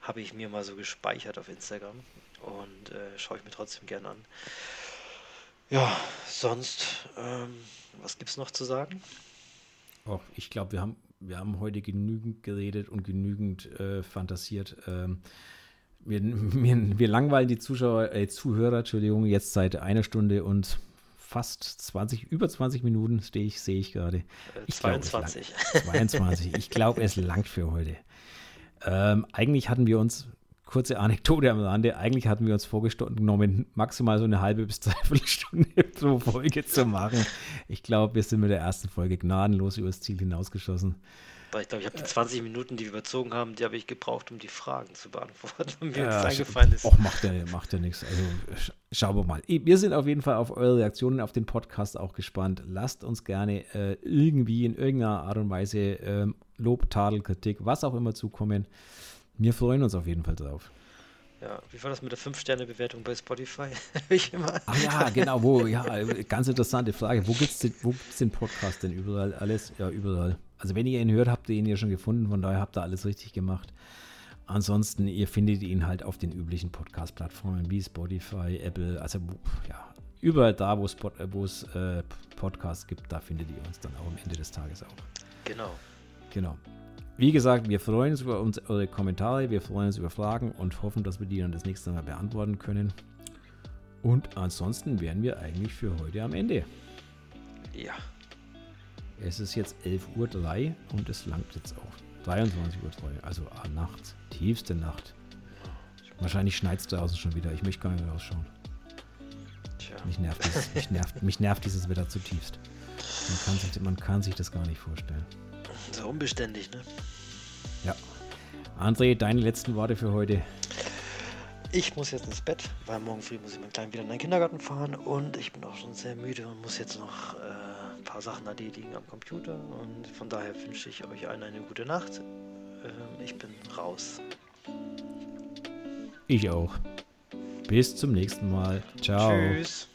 habe ich mir mal so gespeichert auf Instagram und äh, schaue ich mir trotzdem gerne an. Ja, sonst, ähm, was es noch zu sagen? Oh, ich glaube, wir haben, wir haben heute genügend geredet und genügend äh, fantasiert. Ähm, wir, wir, wir, langweilen die Zuschauer, äh, Zuhörer, Entschuldigung, jetzt seit einer Stunde und fast 20, über 20 Minuten stehe ich, sehe ich gerade. Ich 22. Glaub, 22. Ich glaube, es langt für heute. Ähm, eigentlich hatten wir uns, kurze Anekdote am Rande, eigentlich hatten wir uns vorgenommen, maximal so eine halbe bis dreiviertel Stunde pro Folge zu machen. Ich glaube, wir sind mit der ersten Folge gnadenlos übers Ziel hinausgeschossen. Ich glaube, ich habe die 20 Minuten, die wir überzogen haben, die habe ich gebraucht, um die Fragen zu beantworten, wenn mir ja, eingefallen ist. Och, macht ja, macht ja nichts. Also schauen wir mal. Wir sind auf jeden Fall auf eure Reaktionen auf den Podcast auch gespannt. Lasst uns gerne äh, irgendwie in irgendeiner Art und Weise äh, Lob, Tadel, Kritik, was auch immer zukommen. Wir freuen uns auf jeden Fall drauf. Ja, wie war das mit der 5-Sterne-Bewertung bei Spotify? ich immer. Ach ja, genau, wo, ja, ganz interessante Frage. Wo gibt es den, den Podcast denn überall? Alles? Ja, überall. Also wenn ihr ihn hört, habt ihr ihn ja schon gefunden, von daher habt ihr alles richtig gemacht. Ansonsten, ihr findet ihn halt auf den üblichen Podcast-Plattformen wie Spotify, Apple, also ja, überall da, wo es äh, Podcasts gibt, da findet ihr uns dann auch am Ende des Tages auch. Genau. Genau. Wie gesagt, wir freuen uns über uns, eure Kommentare, wir freuen uns über Fragen und hoffen, dass wir die dann das nächste Mal beantworten können. Und ansonsten wären wir eigentlich für heute am Ende. Ja. Es ist jetzt 11.03 Uhr und es langt jetzt auch. 23.03 Uhr, also ah, nachts, tiefste Nacht. Wahrscheinlich schneit es draußen schon wieder. Ich möchte gar nicht rausschauen. Tja. Mich nervt, dieses, mich, nervt, mich nervt dieses Wetter zutiefst. Man kann, sich, man kann sich das gar nicht vorstellen. So unbeständig, ne? Ja. André, deine letzten Worte für heute. Ich muss jetzt ins Bett, weil morgen früh muss ich meinen Kleinen wieder in den Kindergarten fahren und ich bin auch schon sehr müde und muss jetzt noch äh, ein paar Sachen erledigen am Computer und von daher wünsche ich euch allen eine gute Nacht. Ähm, ich bin raus. Ich auch. Bis zum nächsten Mal. Ciao. Tschüss.